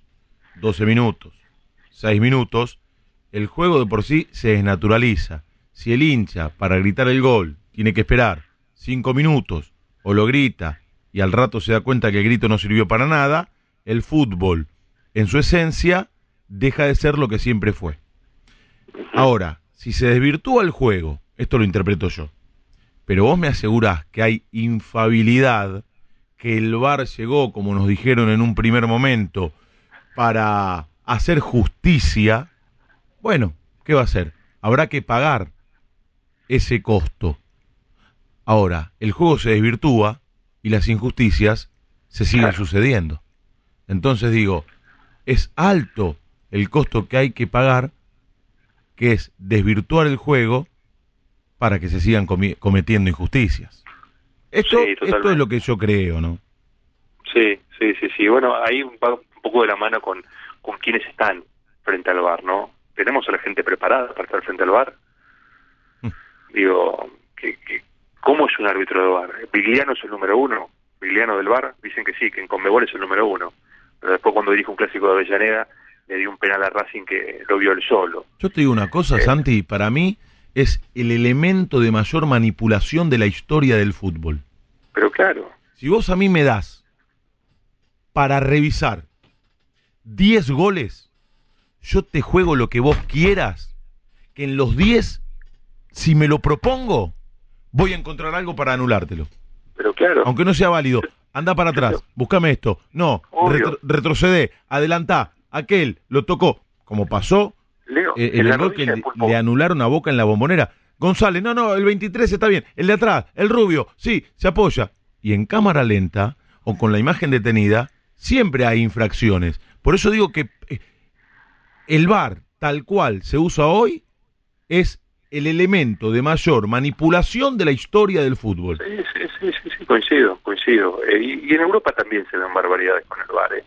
12 minutos, 6 minutos, el juego de por sí se desnaturaliza. Si el hincha para gritar el gol tiene que esperar 5 minutos o lo grita y al rato se da cuenta que el grito no sirvió para nada, el fútbol en su esencia deja de ser lo que siempre fue. Ahora, si se desvirtúa el juego, esto lo interpreto yo, pero vos me asegurás que hay infabilidad, que el VAR llegó, como nos dijeron en un primer momento, para hacer justicia, bueno, ¿qué va a hacer? Habrá que pagar ese costo. Ahora, el juego se desvirtúa y las injusticias se siguen sucediendo. Entonces digo, es alto el costo que hay que pagar, que es desvirtuar el juego para que se sigan cometiendo injusticias. Esto, Sí, esto es lo que yo creo, ¿no? Sí, sí, sí, sí. Bueno, ahí va un poco de la mano con, con quienes están frente al bar, ¿no? Tenemos a la gente preparada para estar frente al bar. Digo, que, que, ¿cómo es un árbitro de bar? ¿Vigliano es el número uno? ¿Vigliano del bar? Dicen que sí, que en Conmebol es el número uno. Pero después cuando dirige un clásico de Avellaneda, le dio un penal a Racing que lo vio él solo. Yo te digo una cosa, Eh. Santi, para mí es el elemento de mayor manipulación de la historia del fútbol. Pero claro, Si vos a mí me das para revisar 10 goles, yo te juego lo que vos quieras, que en los 10, si me lo propongo, voy a encontrar algo para anulártelo. pero claro. Aunque no sea válido, anda para atrás, búscame esto. No, retro- retrocede, adelantá, aquel lo tocó, como pasó Leo, eh, el que le, le anularon a Boca en la bombonera. González, no, no, el 23 está bien. El de atrás, el rubio, sí, se apoya. Y en cámara lenta o con la imagen detenida, siempre hay infracciones. Por eso digo que eh, el VAR, tal cual se usa hoy, es el elemento de mayor manipulación de la historia del fútbol. Sí, sí, sí, sí, sí, coincido, coincido. Eh, y, y en Europa también se ven barbaridades con el VAR, ¿eh?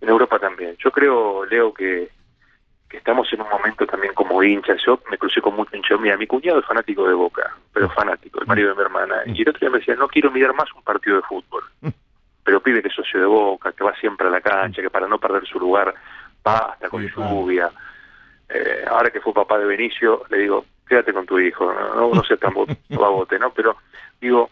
En Europa también. Yo creo, Leo, que, que estamos en un momento también como hinchas. Yo me crucé con mucho hincha. Mira, mi cuñado es fanático de Boca, pero fanático, el marido de mi hermana. Y el otro día me decía, no quiero mirar más un partido de fútbol. Pero pide que es socio de Boca, que va siempre a la cancha, que para no perder su lugar va hasta con lluvia. Eh, ahora que fue papá de Benicio, le digo, quédate con tu hijo, no, no, no seas tan bo- [LAUGHS] babote, ¿no? Pero digo,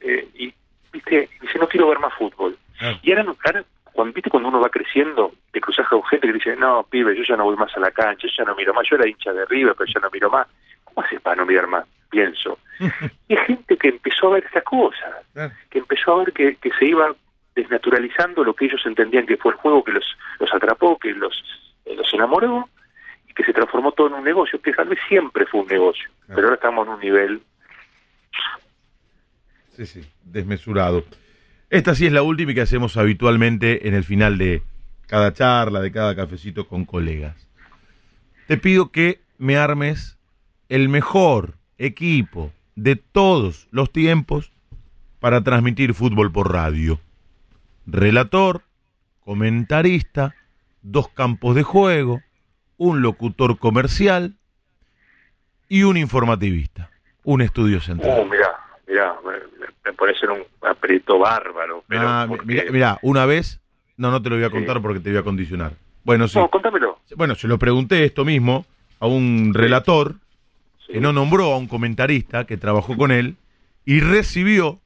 eh, y viste, dice, no quiero ver más fútbol. Y ahora, ahora cuando, viste, cuando uno va creciendo, te cruzas con gente que dice, no, pibe, yo ya no voy más a la cancha, yo ya no miro más, yo era hincha de River, pero ya no miro más. ¿Cómo haces para no mirar más? Pienso. [LAUGHS] Y hay gente que empezó a ver estas cosas, que empezó a ver que, que se iba desnaturalizando lo que ellos entendían que fue el juego, que los, los atrapó, que los, los enamoró, y que se transformó todo en un negocio, que tal vez siempre fue un negocio, Claro. pero ahora estamos en un nivel Sí, sí, desmesurado. Esta sí es la última y que hacemos habitualmente en el final de cada charla, de cada cafecito con colegas. Te pido que me armes el mejor equipo de todos los tiempos para transmitir fútbol por radio. Relator, comentarista, dos campos de juego, un locutor comercial y un informativista, un estudio central. Oh, mirá, mirá, me, me- pones en un aprieto bárbaro. Pero Ah, mi- porque- mira, mira, una vez, no, no te lo voy a Sí. contar porque te voy a condicionar. Bueno, sí. No, contámelo. Bueno, se lo pregunté esto mismo a un relator Sí. que no nombró a un comentarista que trabajó con él y recibió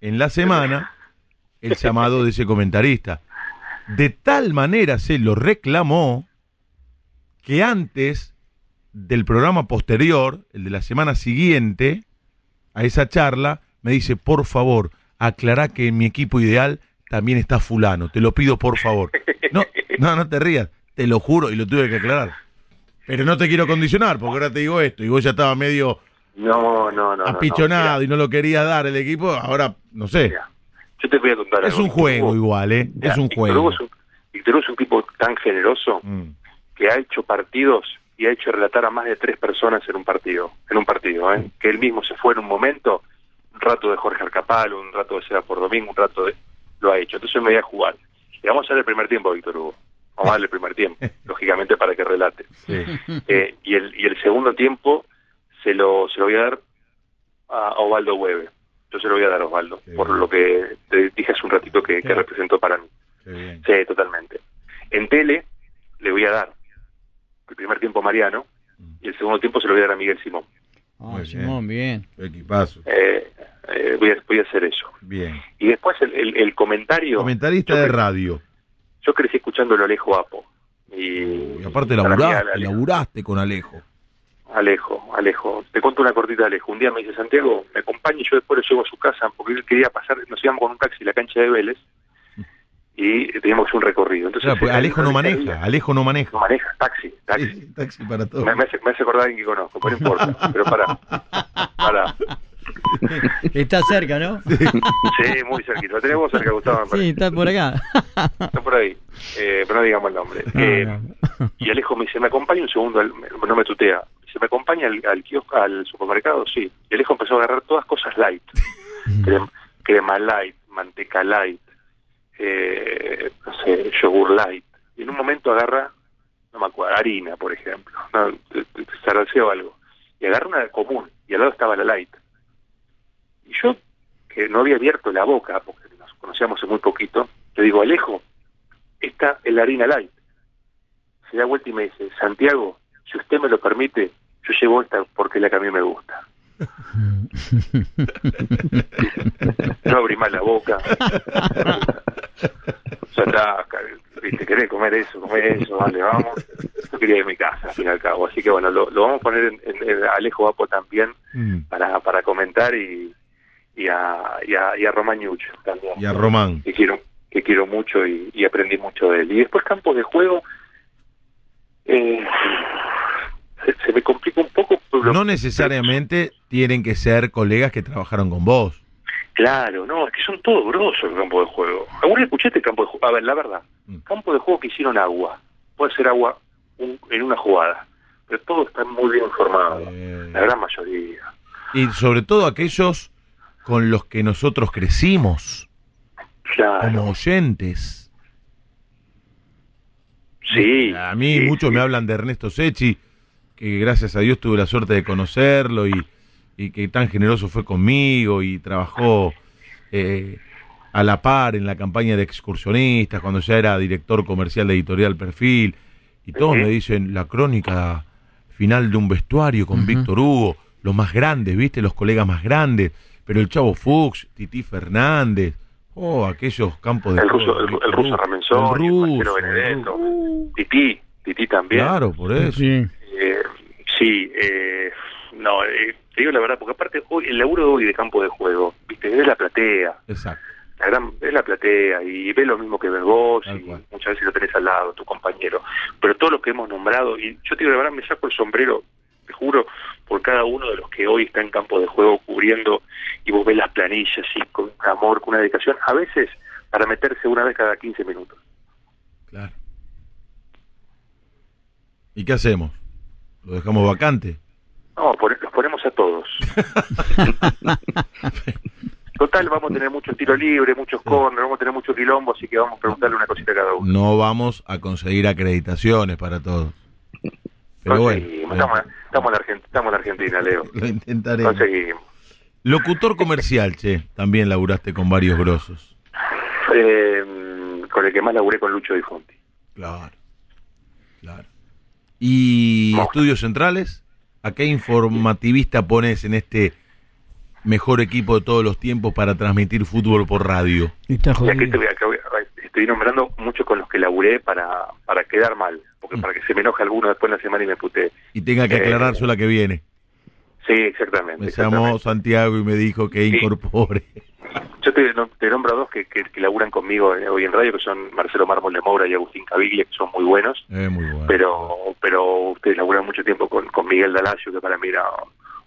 en la semana el llamado de ese comentarista. De tal manera se lo reclamó que antes del programa posterior, el de la semana siguiente, a esa charla, me dice, por favor, aclará que en mi equipo ideal también está fulano, te lo pido por favor. No, no, no te rías, te lo juro y lo tuve que aclarar. Pero no te quiero condicionar, porque ahora te digo esto, y vos ya estabas medio No, no, no. apichonado y no lo quería dar el equipo, ahora no sé. Yo te voy a contar Es algo. un juego Hugo- igual, ¿eh? Es un Hugo juego. es un, Víctor Hugo es un tipo tan generoso Mm. Que ha hecho partidos y ha hecho relatar a más de tres personas en un partido, en un partido, ¿eh? que él mismo se fue en un momento, un rato de Jorge Arcapalo, un rato de Seba por Domingo, un rato de... lo ha hecho, entonces me voy a jugar. Y vamos a dar el primer tiempo, Víctor Hugo. Vamos a darle el primer tiempo, [LAUGHS] lógicamente para que relate. Sí. Eh, y, el, y el segundo tiempo se lo, se lo voy a dar a Osvaldo Hueve. Yo se lo voy a dar a Osvaldo, Qué por bien. lo que te dije hace un ratito que, que representó para mí. Sí, totalmente. En tele le voy a dar el primer tiempo Mariano y el segundo tiempo se lo voy a dar a Miguel Simón. Ah, Muy Simón, bien. Equipazo. Eh, eh, voy, a, voy a hacer eso. Bien. Y después el, el- el comentario. Comentarista yo de radio. Yo crecí escuchándolo a Alejo Apo. Y, Y aparte laburaste, Ale- laburaste con Alejo. Alejo, Alejo. Te cuento una cortita Alejo. Un día me dice Santiago, me acompaña y yo después lo llevo a su casa porque él quería pasar, nos íbamos con un taxi a la cancha de Vélez y teníamos que hacer un recorrido. Entonces, Claro, eh, Alejo no maneja, día- Alejo no maneja. No maneja, taxi, taxi. Sí, taxi para todo. Me, me hace, me hace acordar a alguien que conozco, pero no importa. Pero para, para. [LAUGHS] Está cerca, ¿no? Sí, muy cerquita. Lo tenemos cerca, Gustavo. Sí, está por acá. Está por ahí. Eh, pero no digamos el nombre. No, Eh, no. Y Alejo me dice, ¿me acompaña un segundo? al- no me tutea. Dice, ¿me acompaña al, al kiosco, al supermercado? Sí. Y Alejo empezó a agarrar todas cosas light. Crem- crema light, manteca light, eh, no sé, yogur light. Y en un momento agarra, no me acuerdo, harina, por ejemplo. No, zaraceo algo. Y agarra una común. Y al lado estaba la light. Y yo, que no había abierto la boca, porque nos conocíamos hace muy poquito, le digo, Alejo, esta es la harina light. Se da vuelta y me dice, Santiago, si usted me lo permite, yo llevo esta porque es la que a mí me gusta. [LAUGHS] [LAUGHS] No abrí más la boca. [LAUGHS] [LAUGHS] Ya está, viste, querés comer eso, comer eso, vale, vamos. Yo quería ir a mi casa, al fin y al cabo. Así que bueno, lo, lo vamos a poner en, en- en Alejo Vapo también Mm. para, para comentar y, y, a, y, a, y a Román Yuch también. Y a Román. Que quiero, que quiero mucho y, y aprendí mucho de él. Y después campos de juego, eh, se, se me complica un poco. No necesariamente tienen que ser colegas que trabajaron con vos. Claro, no, es que son todos grosos el campo de juego. ¿Alguna vez escuchaste el campo de juego? A ver, la verdad, Mm. campo de juego que hicieron agua. Puede ser agua un- en una jugada, pero todos están muy bien informados, Eh, la gran mayoría. y sobre todo aquellos con los que nosotros crecimos Claro, como oyentes. sí. A mí sí, muchos sí. me hablan de Ernesto Sechi, que gracias a Dios tuve la suerte de conocerlo y, y que tan generoso fue conmigo y trabajó eh, a la par en la campaña de excursionistas cuando ya era director comercial de Editorial Perfil. Y todos me dicen la crónica final de un vestuario con. Víctor Hugo, los más grandes, ¿viste? Los colegas más grandes. Pero el Chavo Fuchs, Titi Fernández, oh, aquellos campos de El ruso, el, el ruso Hugo, Ramenzoni, el, ruso, el Benedetto, ruso. Tití, Tití también. Claro, por eso. Sí. Eh, sí, eh, no, eh, te digo la verdad, porque aparte hoy el laburo de hoy de campo de juego, viste, es la platea, Exacto. la gran, es la platea y ve lo mismo que ves vos Tal y cual. muchas veces lo tenés al lado, tu compañero. Pero todo lo que hemos nombrado, y yo te digo la verdad, me saco el sombrero, te juro, por cada uno de los que hoy está en campo de juego cubriendo y vos ves las planillas y con amor, con una dedicación, a veces para meterse una vez cada 15 minutos. Claro. ¿Y qué hacemos? ¿Lo dejamos vacante? No, los ponemos a todos. [LAUGHS] Total, vamos a tener mucho tiro libre, muchos corners, vamos a tener mucho quilombo, así que vamos a preguntarle una cosita a cada uno. No vamos a conseguir acreditaciones para todos. Pero bueno, estamos, estamos, en la Argent- estamos en Argentina, Leo. [LAUGHS] lo intentaremos. Conseguimos. Locutor comercial, che. También laburaste con varios grosos. Eh, con el que más laburé con Lucho Di Fonti. Claro. Claro. ¿Y estudios centrales? ¿A qué informativista pones en este mejor equipo de todos los tiempos para transmitir fútbol por radio? Está Y aquí te jodido. voy a- que voy a- estoy nombrando mucho con los que laburé para, para quedar mal, porque Mm. para que se me enoje alguno después en la semana y me putee. Y tenga que Eh, aclararse la que viene. Sí, exactamente. Me exactamente. llamó Santiago y me dijo que Sí. incorpore. Yo te, te nombro a dos que, que, que laburan conmigo eh, hoy en radio, que son Marcelo Mármol de Moura y Agustín Caviglia, que son muy buenos, Eh, muy bueno. pero pero ustedes laburan mucho tiempo con, con Miguel Dalacio, que para mí era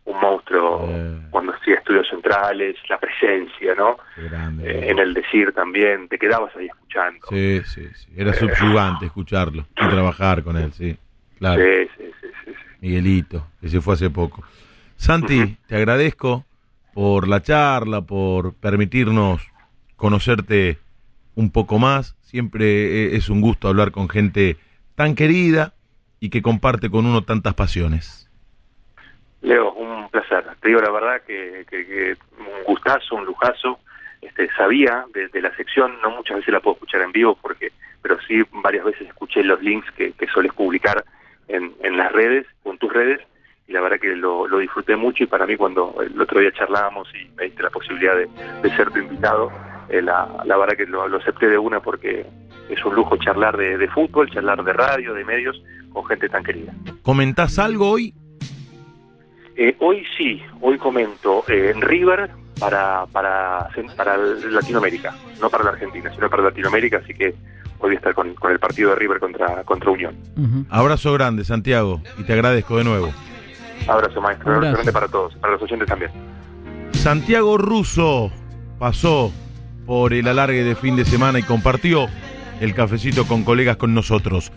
un monstruo Eh. cuando hacía estudios centrales, la presencia, ¿no? Grande. Eh, en el decir también, te quedabas ahí escuchando. Sí, sí, sí. Era subyugante escucharlo y trabajar con él, sí. Claro. Sí, sí, sí, sí, sí. Miguelito, que se fue hace poco. Santi, te agradezco por la charla, por permitirnos conocerte un poco más. Siempre eh, es un gusto hablar con gente tan querida y que comparte con uno tantas pasiones. Leo, un placer. Te digo la verdad que, que- que un gustazo, un lujazo. Este, sabía desde la sección, no muchas veces la puedo escuchar en vivo, porque, pero sí varias veces escuché los links que, que sueles publicar en, en las redes, en tus redes, y la verdad que lo, lo disfruté mucho y para mí cuando el otro día charlábamos y me diste la posibilidad de, de ser tu invitado, eh, la, la verdad que lo, lo acepté de una porque es un lujo charlar de, de fútbol, charlar de radio, de medios, con gente tan querida. ¿Comentás algo hoy? Eh, hoy sí, hoy comento eh, en River para, para, para Latinoamérica, no para la Argentina, sino para Latinoamérica, así que hoy voy a estar con, con el partido de River contra, contra Unión. Abrazo grande, Santiago, y te agradezco de nuevo. Abrazo maestro, Abrazo. abrazo grande para todos, para los oyentes también. Santiago Russo pasó por el alargue de fin de semana y compartió el cafecito con colegas con nosotros.